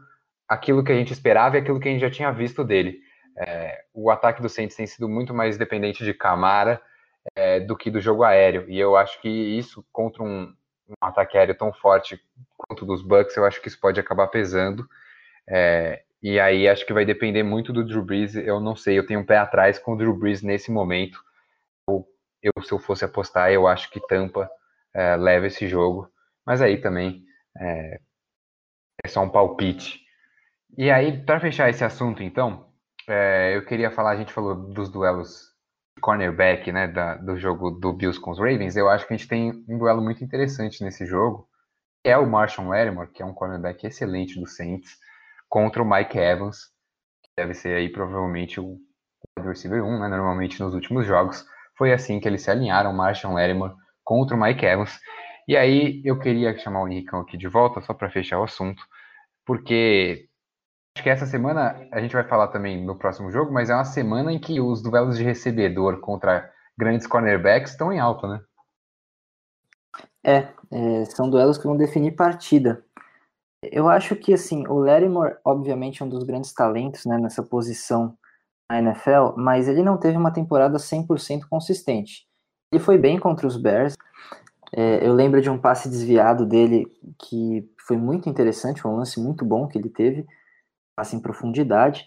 aquilo que a gente esperava e aquilo que a gente já tinha visto dele. É, o ataque do Saints tem sido muito mais dependente de Camara é, do que do jogo aéreo. E eu acho que isso, contra um, um, ataque aéreo tão forte quanto dos Bucks, eu acho que isso pode acabar pesando. É, e aí acho que vai depender muito do Drew Brees. Eu não sei, eu tenho um pé atrás com o Drew Brees nesse momento. Eu, eu se eu fosse apostar, eu acho que Tampa é, leva esse jogo. Mas aí também é, é só um palpite. E aí, para fechar esse assunto, então, é, eu queria falar, a gente falou dos duelos cornerback, né, da, do jogo do Bills com os Ravens, eu acho que a gente tem um duelo muito interessante nesse jogo, que é o Marshall Lattimore, que é um cornerback excelente do Saints, contra o Mike Evans, que deve ser aí provavelmente o wide receiver 1, né, normalmente nos últimos jogos, foi assim que eles se alinharam, Marshall Lattimore contra o Mike Evans, e aí eu queria chamar o Henricão aqui de volta, só para fechar o assunto, porque Acho que essa semana a gente vai falar também no próximo jogo, mas é uma semana em que os duelos de recebedor contra grandes cornerbacks estão em alta, né? É, é, são duelos que vão definir partida. Eu acho que assim, o Lattimore, obviamente, é um dos grandes talentos né, nessa posição na NFL, mas ele não teve uma temporada 100% consistente. Ele foi bem contra os Bears. É, eu lembro de um passe desviado dele que foi muito interessante, um lance muito bom que ele teve em profundidade,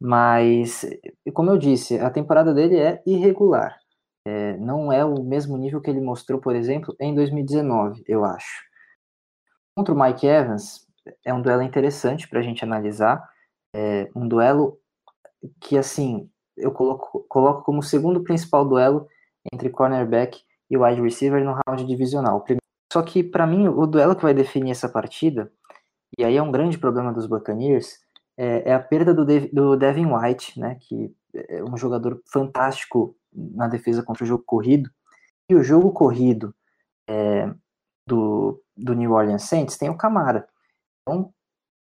mas, como eu disse, a temporada dele é irregular. É, não é o mesmo nível que ele mostrou, por exemplo, em 2019, eu acho. Contra o Mike Evans, é um duelo interessante para a gente analisar. É um duelo que, assim, eu coloco, coloco como o segundo principal duelo entre cornerback e wide receiver no round divisional. Só que, para mim, o duelo que vai definir essa partida, e aí é um grande problema dos Buccaneers, é, é a perda do, do Devin White, né, que é um jogador fantástico na defesa contra o jogo corrido. E o jogo corrido é, do, do New Orleans Saints tem o Camara. Então,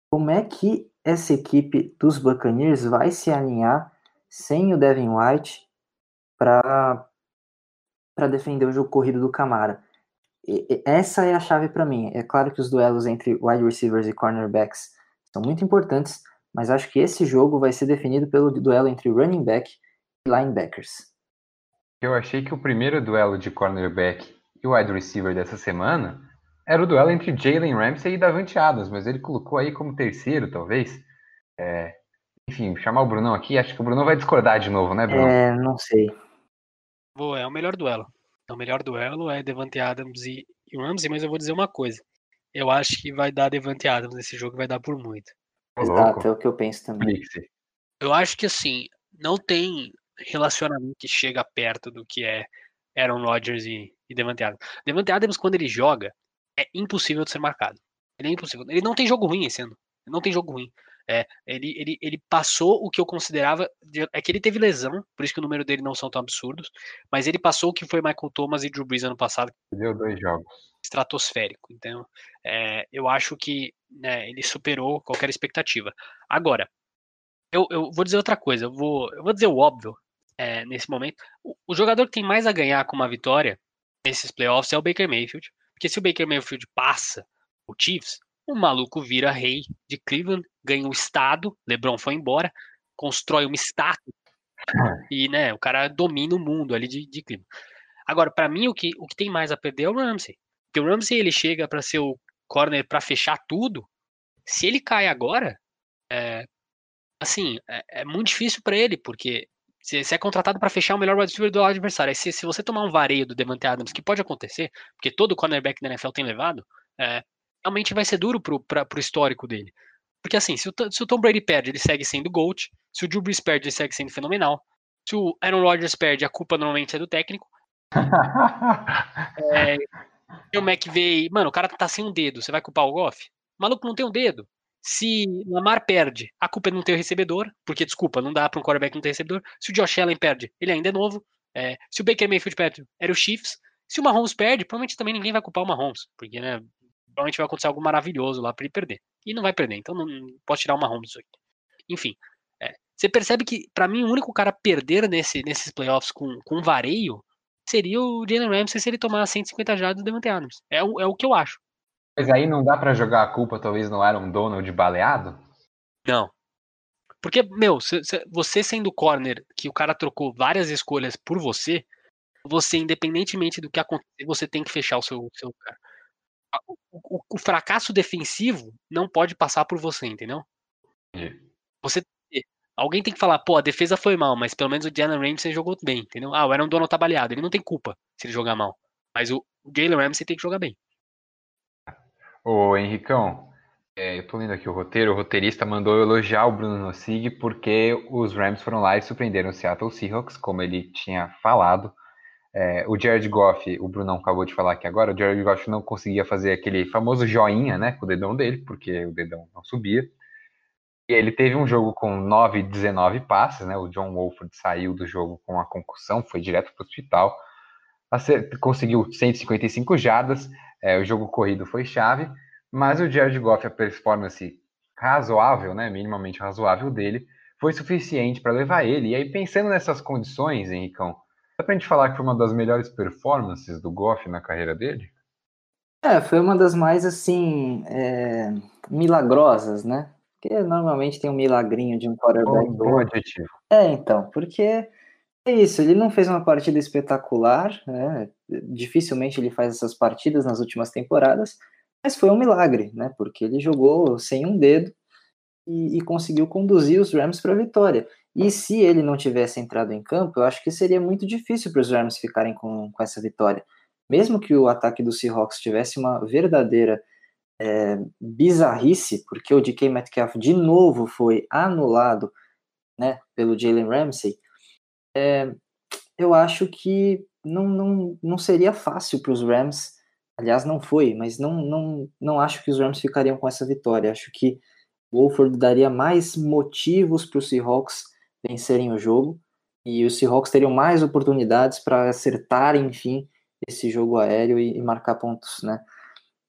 como é que essa equipe dos Buccaneers vai se alinhar sem o Devin White para defender o jogo corrido do Camara? E, essa é a chave para mim. É claro que os duelos entre wide receivers e cornerbacks são muito importantes, mas acho que esse jogo vai ser definido pelo duelo entre running back e linebackers. Eu achei que o primeiro duelo de cornerback e wide receiver dessa semana era o duelo entre Jalen Ramsey e Davante Adams, mas ele colocou aí como terceiro, talvez. É... Enfim, chamar o Brunão aqui, acho que o Brunão vai discordar de novo, né, Bruno? É, não sei. Boa, é o melhor duelo. O melhor duelo é Devante Adams e, e Ramsey, mas eu vou dizer uma coisa. Eu acho que vai dar Devante Adams nesse jogo, vai dar por muito. Exato, é o que eu penso também. Eu acho que assim, não tem relacionamento que chega perto do que é Aaron Rodgers e, e Devante Adams. Devante Adams, quando ele joga, é impossível de ser marcado. Ele é impossível. Ele não tem jogo ruim esse ano. Ele não tem jogo ruim. É, ele, ele, ele passou o que eu considerava. De, é que ele teve lesão, por isso que o número dele não são tão absurdos. Mas ele passou o que foi Michael Thomas e Drew Brees ano passado. Deu dois jogos. Estratosférico. Então, é, eu acho que né, ele superou qualquer expectativa. Agora, eu, eu vou dizer outra coisa. Eu vou, eu vou dizer o óbvio é, nesse momento. O, o jogador que tem mais a ganhar com uma vitória nesses playoffs é o Baker Mayfield. Porque se o Baker Mayfield passa o Chiefs, o maluco vira rei de Cleveland, ganha o estado, LeBron foi embora, constrói uma estátua e, né, o cara domina o mundo ali de, de Cleveland. Agora, para mim, o que, o que tem mais a perder é o Ramsey. Porque o Ramsey, ele chega para ser o corner para fechar tudo. Se ele cai agora, é, assim, é, é muito difícil para ele, porque você é contratado para fechar o melhor wide receiver do adversário. Aí se, se, você tomar um vareio do Devante Adams, que pode acontecer, porque todo cornerback da NFL tem levado, é, realmente vai ser duro pro, pra, pro histórico dele. Porque assim, se o, se o Tom Brady perde, ele segue sendo GOAT. Se o Drew Brees perde, ele segue sendo fenomenal. Se o Aaron Rodgers perde, a culpa normalmente é do técnico. é, o McVay, mano, o cara tá sem um dedo, você vai culpar o Goff? O maluco não tem um dedo. Se o Lamar perde, a culpa é não ter o recebedor, porque, desculpa, não dá para um quarterback não ter recebedor. Se o Josh Allen perde, ele ainda é novo. É, se o Baker Mayfield perde, era o Chiefs. Se o Mahomes perde, provavelmente também ninguém vai culpar o Mahomes, porque, né, provavelmente vai acontecer algo maravilhoso lá para ele perder. E não vai perder, então não, não posso tirar o Mahomes disso aqui. Enfim, é, você percebe que, para mim, o único cara a perder nesse, nesses playoffs com, com vareio seria o Jalen Ramsey se ele tomar 150 jardas do Devante Adams. É o, é o que eu acho. Mas aí não dá para jogar a culpa, talvez, no Aaron Donald baleado? Não. Porque, meu, você sendo corner, que o cara trocou várias escolhas por você, você, independentemente do que acontecer, você tem que fechar o seu, seu cara o, o, o, fracasso defensivo não pode passar por você, entendeu? Você Alguém tem que falar, pô, a defesa foi mal, mas pelo menos o Jalen Ramsey jogou bem, entendeu? Ah, o Aaron Donald tá baleado, ele não tem culpa se ele jogar mal. Mas o, Jalen Ramsey tem que jogar bem. Ô, Henricão, é, eu tô lendo aqui o roteiro, o roteirista mandou elogiar o Bruno Nossig porque os Rams foram lá e surpreenderam o Seattle Seahawks, como ele tinha falado. É, o Jared Goff, o Brunão acabou de falar aqui agora, o Jared Goff não conseguia fazer aquele famoso joinha, né, com o dedão dele, porque o dedão não subia. E ele teve um jogo com 9, 19 passes, né, o John Wolford saiu do jogo com a concussão, foi direto para o hospital, conseguiu 155 jardas, é, o jogo corrido foi chave, mas o Jared Goff, a performance razoável, né, minimamente razoável dele, foi suficiente para levar ele. E aí, pensando nessas condições, Henricão, Dá pra gente falar que foi uma das melhores performances do Goff na carreira dele? É, foi uma das mais, assim, é, milagrosas, né? Porque normalmente tem um milagrinho de um quarterback. Bom, bom adjetivo. É, então, porque é isso, ele não fez uma partida espetacular, né? Dificilmente ele faz essas partidas nas últimas temporadas, mas foi um milagre, né? Porque ele jogou sem um dedo e, e conseguiu conduzir os Rams para a vitória. E se ele não tivesse entrado em campo, eu acho que seria muito difícil para os Rams ficarem com, com essa vitória. Mesmo que o ataque do Seahawks tivesse uma verdadeira é, bizarrice, porque o DK Metcalf de novo foi anulado né, pelo Jalen Ramsey, é, eu acho que não, não, não seria fácil para os Rams. Aliás, não foi, mas não, não, não acho que os Rams ficariam com essa vitória. Acho que o Wolford daria mais motivos para os Seahawks vencerem o jogo e os Seahawks teriam mais oportunidades para acertar, enfim, esse jogo aéreo e, e, marcar pontos, né?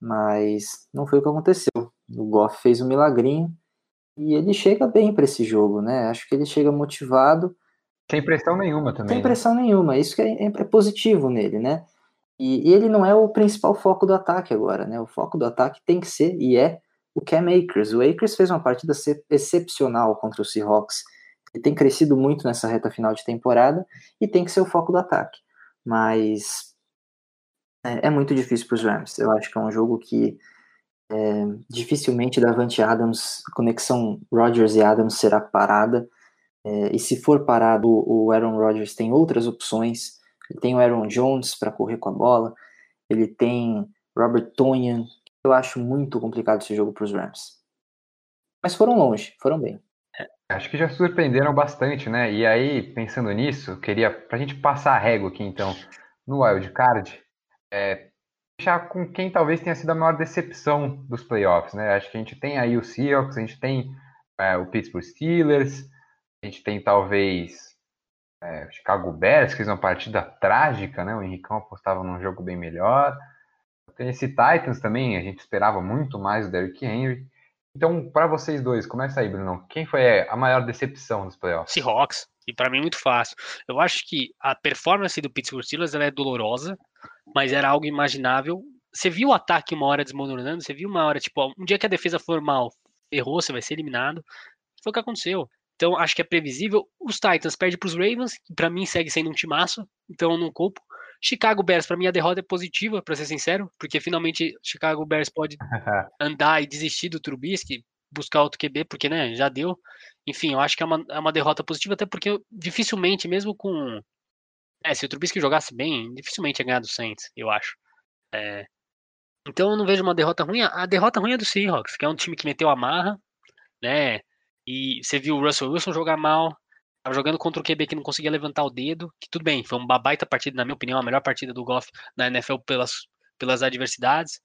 Mas não foi o que aconteceu. O Goff fez um milagrinho e ele chega bem para esse jogo, né? Acho que ele chega motivado. Sem pressão nenhuma também. Sem né? pressão né? nenhuma, isso que é, é, é positivo nele, né? E, e, ele não é o principal foco do ataque agora, né? O foco do ataque tem que ser e é o Cam Akers. O Akers fez uma partida excepcional contra o Seahawks ele tem crescido muito nessa reta final de temporada e tem que ser o foco do ataque. Mas é, é muito difícil para os Rams. Eu acho que é um jogo que é, dificilmente Davante Adams, conexão Rodgers e Adams será parada. É, e se for parado, o Aaron Rodgers tem outras opções. Ele tem o Aaron Jones para correr com a bola. Ele tem Robert Tonyan. Eu acho muito complicado esse jogo para os Rams. Mas foram longe, foram bem. Acho que já surpreenderam bastante, né? E aí, pensando nisso, queria, pra gente passar a régua aqui, então, no Wild Card, é, deixar com quem talvez tenha sido a maior decepção dos playoffs, né? Acho que a gente tem aí o Seahawks, a gente tem é, o Pittsburgh Steelers, a gente tem talvez é, Chicago Bears, que fez uma partida trágica, né? O Henricão apostava num jogo bem melhor. Tem esse Titans também, a gente esperava muito mais do Derrick Henry. Então, para vocês dois, começa aí, Bruno. Quem foi a maior decepção dos playoffs? Seahawks. E para mim, muito fácil. Eu acho que a performance do Pittsburgh Steelers é dolorosa, mas era algo imaginável. Você viu o ataque uma hora desmoronando, você viu uma hora, tipo, um dia que a defesa for mal, errou, você vai ser eliminado. Foi o que aconteceu. Então, acho que é previsível. Os Titans perdem para os Ravens, que para mim segue sendo um timaço, então eu não culpo. Chicago Bears, para mim, a derrota é positiva, para ser sincero, porque finalmente Chicago Bears pode andar e desistir do Trubisky, buscar outro QB, porque, né, já deu. Enfim, eu acho que é uma, é uma derrota positiva, até porque dificilmente, mesmo com. É, se o Trubisky jogasse bem, dificilmente ia ganhar do Saints, eu acho. É, então eu não vejo uma derrota ruim. A derrota ruim é do Seahawks, que é um time que meteu a marra, né? E você viu o Russell Wilson jogar mal, Tava jogando contra o QB que não conseguia levantar o dedo, que tudo bem, foi uma baita partida, na minha opinião, a melhor partida do Goff na NFL pelas, pelas adversidades.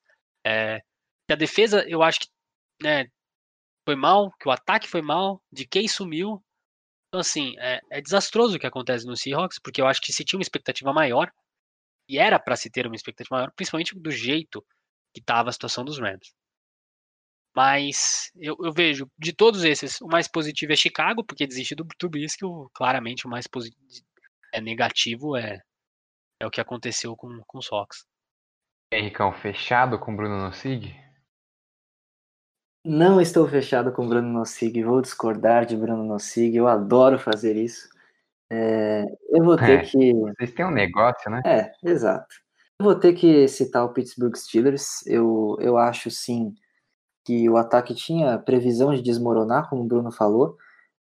É, a defesa, eu acho que né, foi mal, que o ataque foi mal, de quem sumiu. Então, assim, é, é desastroso o que acontece no Seahawks, porque eu acho que se tinha uma expectativa maior, e era para se ter uma expectativa maior, principalmente do jeito que estava a situação dos Rams. Mas eu, eu, vejo, de todos esses, o mais positivo é Chicago, porque desiste do Trubisky, claramente o mais é negativo é, é o que aconteceu com, com os Hawks. Henricão, fechado com Bruno Nossig? Não estou fechado com Bruno Nossig, vou discordar de Bruno Nossig, eu adoro fazer isso. É, eu vou ter é, que. Vocês têm um negócio, né? É, exato. Eu vou ter que citar o Pittsburgh Steelers. Eu, eu acho sim que o ataque tinha previsão de desmoronar, como o Bruno falou,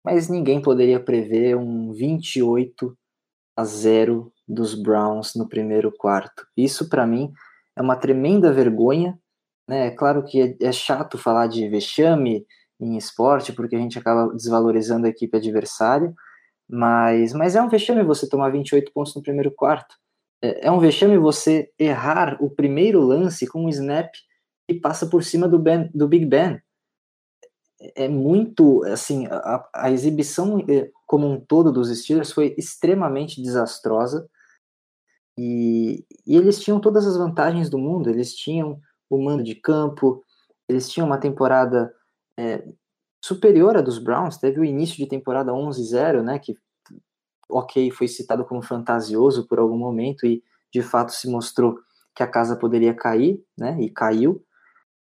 mas ninguém poderia prever um 28 a 0 dos Browns no primeiro quarto. Isso para mim é uma tremenda vergonha, né? É claro que é, é chato falar de vexame em esporte, porque a gente acaba desvalorizando a equipe adversária, mas, mas é um vexame você tomar 28 pontos no primeiro quarto. É, é um vexame você errar o primeiro lance com um snap e passa por cima do, ben, do Big Ben. É muito, assim, a, a exibição eh, como um todo dos Steelers foi extremamente desastrosa e, e eles tinham todas as vantagens do mundo, eles tinham o mando de campo, eles tinham uma temporada é, superior à dos Browns, teve o início de temporada 11-0, né, que, ok, foi citado como fantasioso por algum momento e de fato se mostrou que a casa poderia cair, né, e caiu,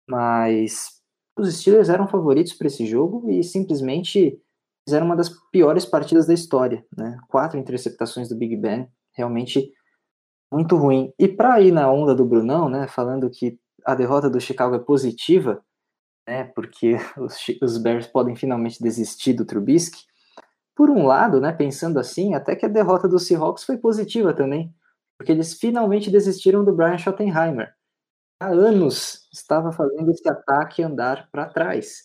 mas os Steelers eram favoritos para esse jogo e simplesmente fizeram uma das piores partidas da história, né? Quatro interceptações do Big Ben, realmente muito ruim. E para ir na onda do Brunão, né, falando que a derrota do Chicago é positiva, né, porque os, os Bears podem finalmente desistir do Trubisky. Por um lado, né, pensando assim, até que a derrota do Seahawks foi positiva também, porque eles finalmente desistiram do Brian Schottenheimer, há anos estava fazendo esse ataque andar para trás.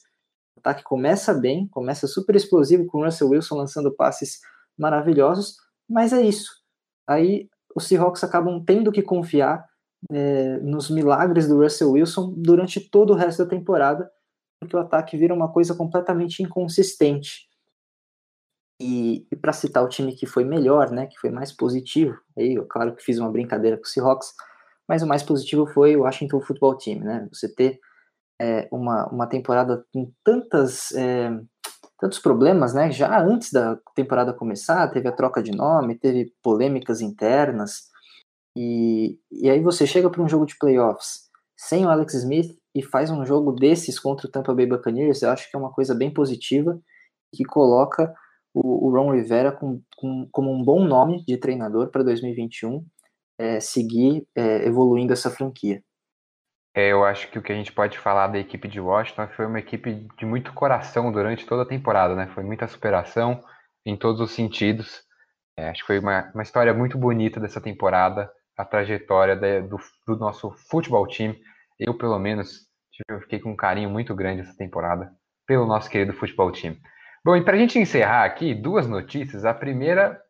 O ataque começa bem, começa super explosivo com o Russell Wilson lançando passes maravilhosos, mas é isso. Aí os Seahawks acabam tendo que confiar é, nos milagres do Russell Wilson durante todo o resto da temporada, porque o ataque vira uma coisa completamente inconsistente. E, e para citar o time que foi melhor, né, que foi mais positivo, aí eu claro que fiz uma brincadeira com o Seahawks, mas o mais positivo foi o Washington Football Team, né? Você ter é, uma, uma temporada com tantas, é, tantos problemas, né? Já antes da temporada começar, teve a troca de nome, teve polêmicas internas, e, e aí você chega para um jogo de playoffs sem o Alex Smith e faz um jogo desses contra o Tampa Bay Buccaneers, eu acho que é uma coisa bem positiva, que coloca o, o Ron Rivera com, com, como um bom nome de treinador para 2021, é, seguir é, evoluindo essa franquia. É, eu acho que o que a gente pode falar da equipe de Washington foi uma equipe de muito coração durante toda a temporada, né? Foi muita superação em todos os sentidos. É, acho que foi uma, uma história muito bonita dessa temporada, a trajetória do, do, nosso futebol time. Eu, pelo menos, eu fiquei com um carinho muito grande essa temporada pelo nosso querido futebol time. Bom, e para a gente encerrar aqui, duas notícias. A primeira,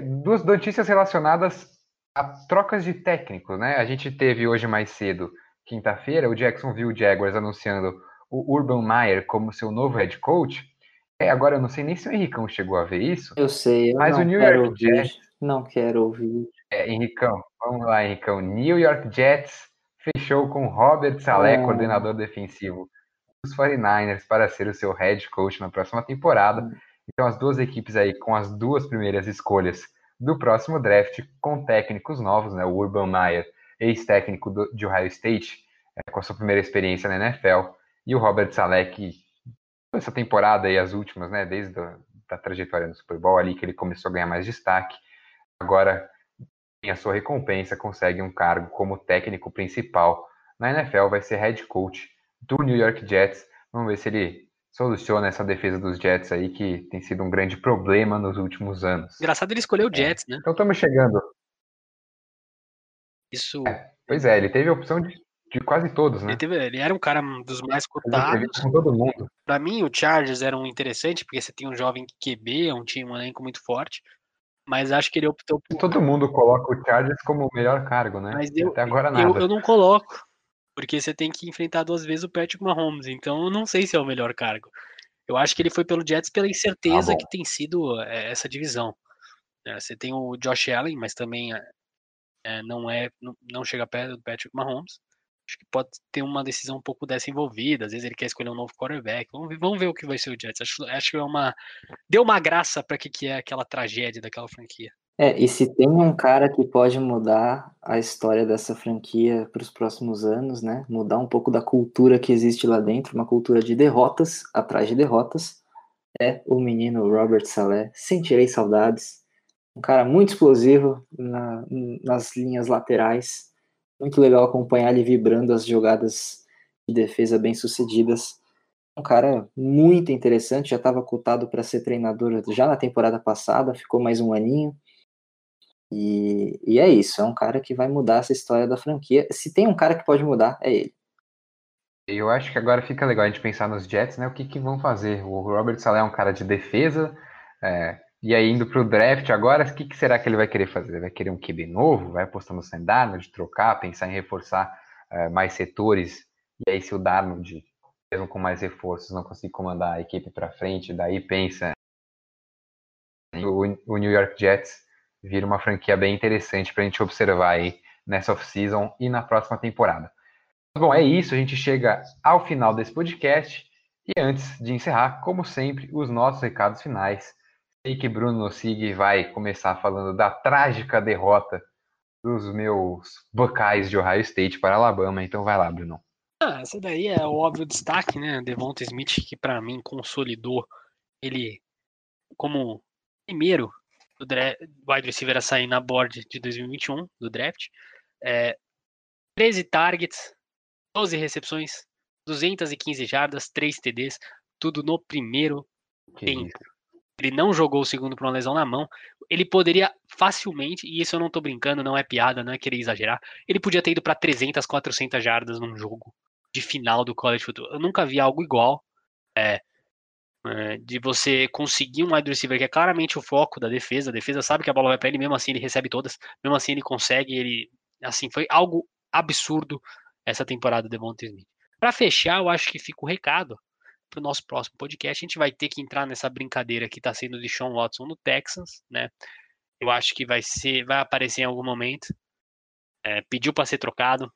duas notícias relacionadas a trocas de técnico, né? A gente teve hoje mais cedo, quinta-feira, o Jacksonville Jaguars anunciando o Urban Meyer como seu novo head coach. É, agora eu não sei nem se o Henricão chegou a ver isso. Eu sei, eu mas o New York ouvir. Jets. Não quero ouvir. É, Henricão, vamos lá, Henricão. New York Jets fechou com Robert Saleh, Ah. coordenador defensivo dos 49ers, para ser o seu head coach na próxima temporada. Hum. Então, as duas equipes aí com as duas primeiras escolhas do próximo draft, com técnicos novos, né? O Urban Meyer, ex-técnico do- de Ohio State, é, com a sua primeira experiência na NFL, e o Robert Saleh, que essa temporada e as últimas, né? Desde a da trajetória no Super Bowl ali que ele começou a ganhar mais destaque, agora a sua recompensa, consegue um cargo como técnico principal na NFL, vai ser head coach do New York Jets. Vamos ver se ele soluciona essa defesa dos Jets aí, que tem sido um grande problema nos últimos anos. Engraçado ele escolheu o Jets, né? Então estamos chegando. Isso. Pois é, ele teve a opção de, de quase todos, né? Ele, teve- ele era um cara dos mais cotados. com todo mundo. Pra mim, o Chargers era um interessante, porque você tem um jovem QB, um time, um elenco muito forte. Mas acho que ele optou por. Todo mundo coloca o Chargers como o melhor cargo, né? Mas eu- Até agora nada. Eu, eu não coloco. Porque você tem que enfrentar duas vezes o Patrick Mahomes. Então eu não sei se é o melhor cargo. Eu acho que ele foi pelo Jets pela incerteza Ah, que tem sido é, essa divisão. É, você tem o Josh Allen, mas também é, não é não chega perto do Patrick Mahomes. Acho que pode ter uma decisão um pouco dessa envolvida. Às vezes ele quer escolher um novo quarterback. Vamos ver, vamos ver o que vai ser o Jets. Acho, acho que é uma deu uma graça para que que é aquela tragédia daquela franquia. É, e se tem um cara que pode mudar a história dessa franquia para os próximos anos, né? Mudar um pouco da cultura que existe lá dentro, uma cultura de derrotas, atrás de derrotas, é o menino Robert Saleh. Sentirei saudades. Um cara muito explosivo na- nas linhas laterais. Muito legal acompanhar ele vibrando as jogadas de defesa bem sucedidas. Um cara muito interessante, já estava cotado para ser treinador já na temporada passada, ficou mais um aninho. E, e é isso, é um cara que vai mudar essa história da franquia. Se tem um cara que pode mudar, é ele. Eu acho que agora fica legal a gente pensar nos Jets, né? O que, que vão fazer? O Robert Saleh é um cara de defesa, é, e aí indo para o draft agora, o que, que será que ele vai querer fazer? Vai querer um QB novo? Vai apostar no Sam Darnold, trocar, pensar em reforçar é, mais setores? E aí se o Darnold, mesmo com mais reforços, não conseguir comandar a equipe para frente, daí pensa o, o New York Jets vira uma franquia bem interessante para a gente observar aí nessa off-season e na próxima temporada. Bom, é isso, a gente chega ao final desse podcast. E antes de encerrar, como sempre, os nossos recados finais. Sei que Bruno Nossig vai começar falando da trágica derrota dos meus Buckeyes de Ohio State para Alabama. Então vai lá, Bruno. Ah, essa daí é o óbvio destaque, né? Devonta Smith, que pra mim consolidou ele como primeiro do dra- wide receiver a sair na board de 2021 do draft. É, 13 targets, 12 recepções, 215 jardas, 3 TDs, tudo no primeiro Que Tempo. isso. Ele não jogou o segundo por uma lesão na mão. Ele poderia facilmente, e isso eu não tô brincando, não é piada, não é querer exagerar, ele podia ter ido para 300, 400 jardas num jogo de final do college football. Eu nunca vi algo igual. É, é, de você conseguir um wide receiver que é claramente o foco da defesa. A defesa sabe que a bola vai para ele, mesmo assim ele recebe todas, mesmo assim ele consegue, ele assim foi algo absurdo essa temporada do Devonta Smith. Para fechar, eu acho que fica o recado para o nosso próximo podcast. A gente vai ter que entrar nessa brincadeira que está sendo de Sean Watson no Texans, né? Eu acho que vai ser, vai aparecer em algum momento. É, pediu para ser trocado.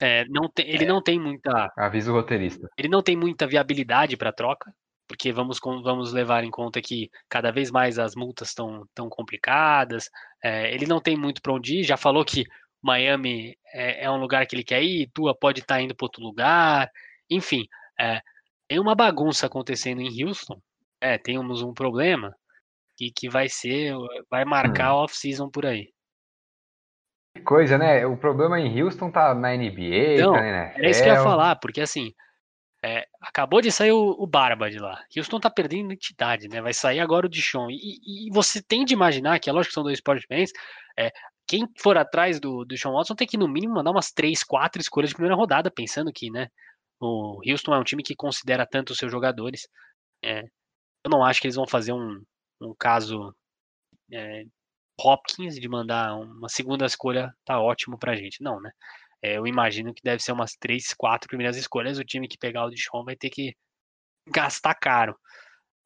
É, não tem- ele não tem muita, Avisa o roteirista. ele não tem muita viabilidade para troca, porque vamos, vamos levar em conta que cada vez mais as multas estão tão complicadas. É, ele não tem muito para onde ir. Já falou que Miami é, é um lugar que ele quer ir, Tua pode estar indo para outro lugar. Enfim, é, tem uma bagunça acontecendo em Houston. É, temos um problema que, que vai ser, vai marcar a off-season por aí. Que coisa, né? O problema em Houston tá na NBA, Então, tá na NFL. Era isso que eu ia falar, porque assim, é, acabou de sair o, o Barba de lá. Houston tá perdendo identidade, né? Vai sair agora o Dishon. E, e você tem de imaginar que, é lógico que são dois diferentes, é, quem for atrás do, do Sean Watson tem que, no mínimo, mandar umas três, quatro escolhas de primeira rodada, pensando que, né? O Houston é um time que considera tanto os seus jogadores. É, eu não acho que eles vão fazer um, um caso é, Hopkins de mandar uma segunda escolha, tá ótimo pra gente. Não, né? É, eu imagino que deve ser umas três, quatro primeiras escolhas. O time que pegar o Deshaun vai ter que gastar caro.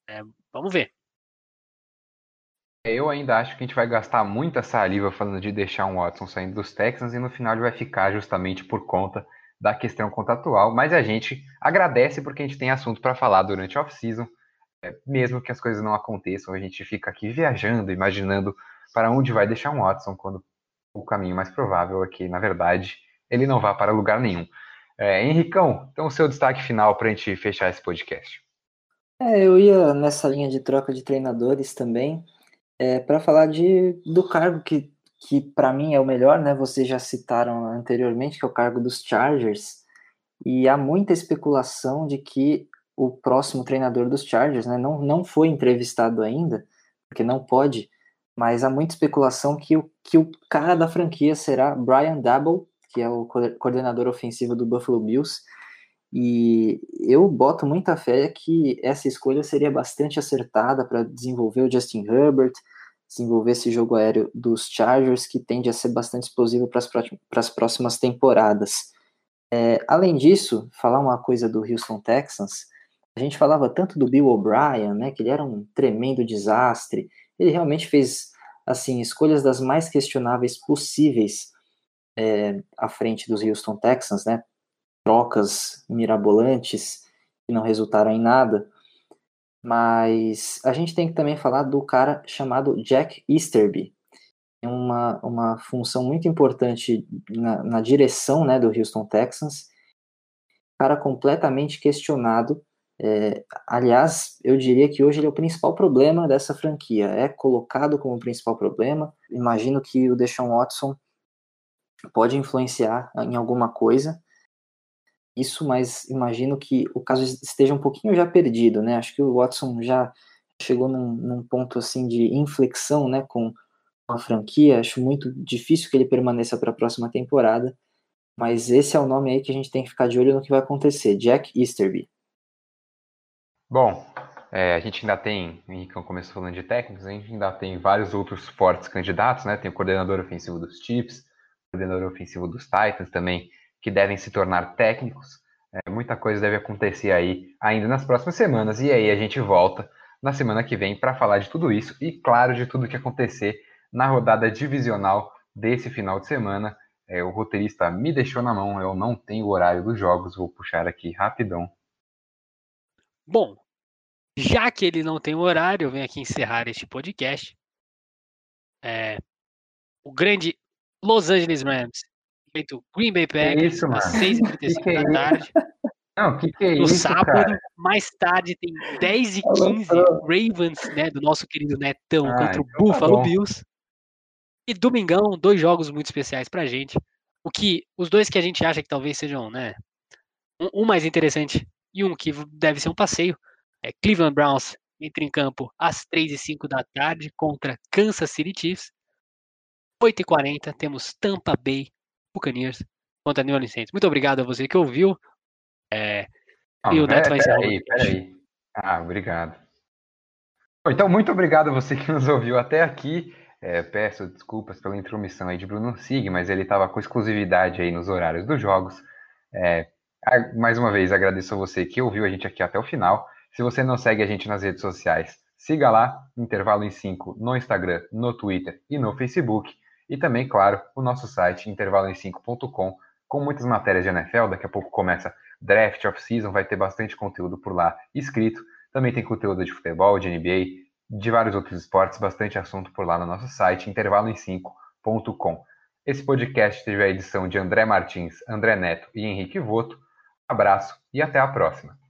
É, vamos ver. Eu ainda acho que a gente vai gastar muita saliva falando de deixar um Watson saindo dos Texans e no final ele vai ficar justamente por conta da questão contratual. Mas a gente agradece porque a gente tem assunto para falar durante off-season. É, mesmo que as coisas não aconteçam, a gente fica aqui viajando, imaginando para onde vai deixar um Watson quando o caminho mais provável é que, na verdade, ele não vá para lugar nenhum. É, Henricão, então o seu destaque final para a gente fechar esse podcast. É, eu ia nessa linha de troca de treinadores também, é, para falar de, do cargo que, que para mim é o melhor, né? Vocês já citaram anteriormente, que é o cargo dos Chargers, e há muita especulação de que o próximo treinador dos Chargers, né, não, não foi entrevistado ainda, porque não pode, mas há muita especulação que o, que o cara da franquia será Brian Dabble, que é o coordenador ofensivo do Buffalo Bills, e eu boto muita fé que essa escolha seria bastante acertada para desenvolver o Justin Herbert, desenvolver esse jogo aéreo dos Chargers, que tende a ser bastante explosivo para as próximas temporadas. É, além disso, falar uma coisa do Houston Texans, a gente falava tanto do Bill O'Brien, né, que ele era um tremendo desastre, ele realmente fez assim escolhas das mais questionáveis possíveis é, à frente dos Houston Texans, né, trocas mirabolantes que não resultaram em nada. Mas a gente tem que também falar do cara chamado Jack Easterby. Uma, uma função muito importante na, na direção né, do Houston Texans. Cara completamente questionado. É, aliás, eu diria que hoje ele é o principal problema dessa franquia. É colocado como o principal problema. Imagino que o Deshaun Watson pode influenciar em alguma coisa isso, mas imagino que o caso esteja um pouquinho já perdido, né? Acho que o Watson já chegou num, num ponto assim de inflexão, né, com a franquia. Acho muito difícil que ele permaneça para a próxima temporada, mas esse é o nome aí que a gente tem que ficar de olho no que vai acontecer. Jack Easterby. Bom, é, a gente ainda tem, o Henricão começou falando de técnicos, a gente ainda tem vários outros fortes candidatos, né? Tem o coordenador ofensivo dos Chiefs, coordenador ofensivo dos Titans também que devem se tornar técnicos. É, muita coisa deve acontecer aí ainda nas próximas semanas. E aí a gente volta na semana que vem para falar de tudo isso e, claro, de tudo que acontecer na rodada divisional desse final de semana. É, o roteirista me deixou na mão, eu não tenho o horário dos jogos, vou puxar aqui rapidão. Bom, já que ele não tem o horário, eu venho aqui encerrar este podcast. É, o grande Los Angeles Rams feito Green Bay Packers isso, às 6h35 da é tarde. Não, que que é no isso, sábado, cara? mais tarde, tem 10 e 15 Ravens, né, do nosso querido Netão ah, contra o então tá Buffalo tá Bills. E domingão, dois jogos muito especiais pra gente. O que os dois que a gente acha que talvez sejam, né, um, um mais interessante e um que deve ser um passeio. É Cleveland Browns entra em campo às 3 e 5 da tarde contra Kansas City Chiefs. 8h40 temos Tampa Bay Buccaneers contra New Orleans Saints. Muito obrigado a você que ouviu. É, e o Neto vai encerrar. Peraí, peraí. Ah, obrigado. Então, muito obrigado a você que nos ouviu até aqui. É, peço desculpas pela intromissão aí de Bruno Sig, mas ele estava com exclusividade aí nos horários dos jogos. É, mais uma vez, agradeço a você que ouviu a gente aqui até o final. Se você não segue a gente nas redes sociais, siga lá, Intervalo em 5, no Instagram, no Twitter e no Facebook. E também, claro, o nosso site intervaloem5.com, com muitas matérias de NFL. Daqui a pouco começa draft off-season, vai ter bastante conteúdo por lá escrito. Também tem conteúdo de futebol, de NBA, de vários outros esportes, bastante assunto por lá no nosso site intervaloem5.com. Esse podcast teve a edição de André Martins, André Neto e Henrique Voto. abraço e até a próxima.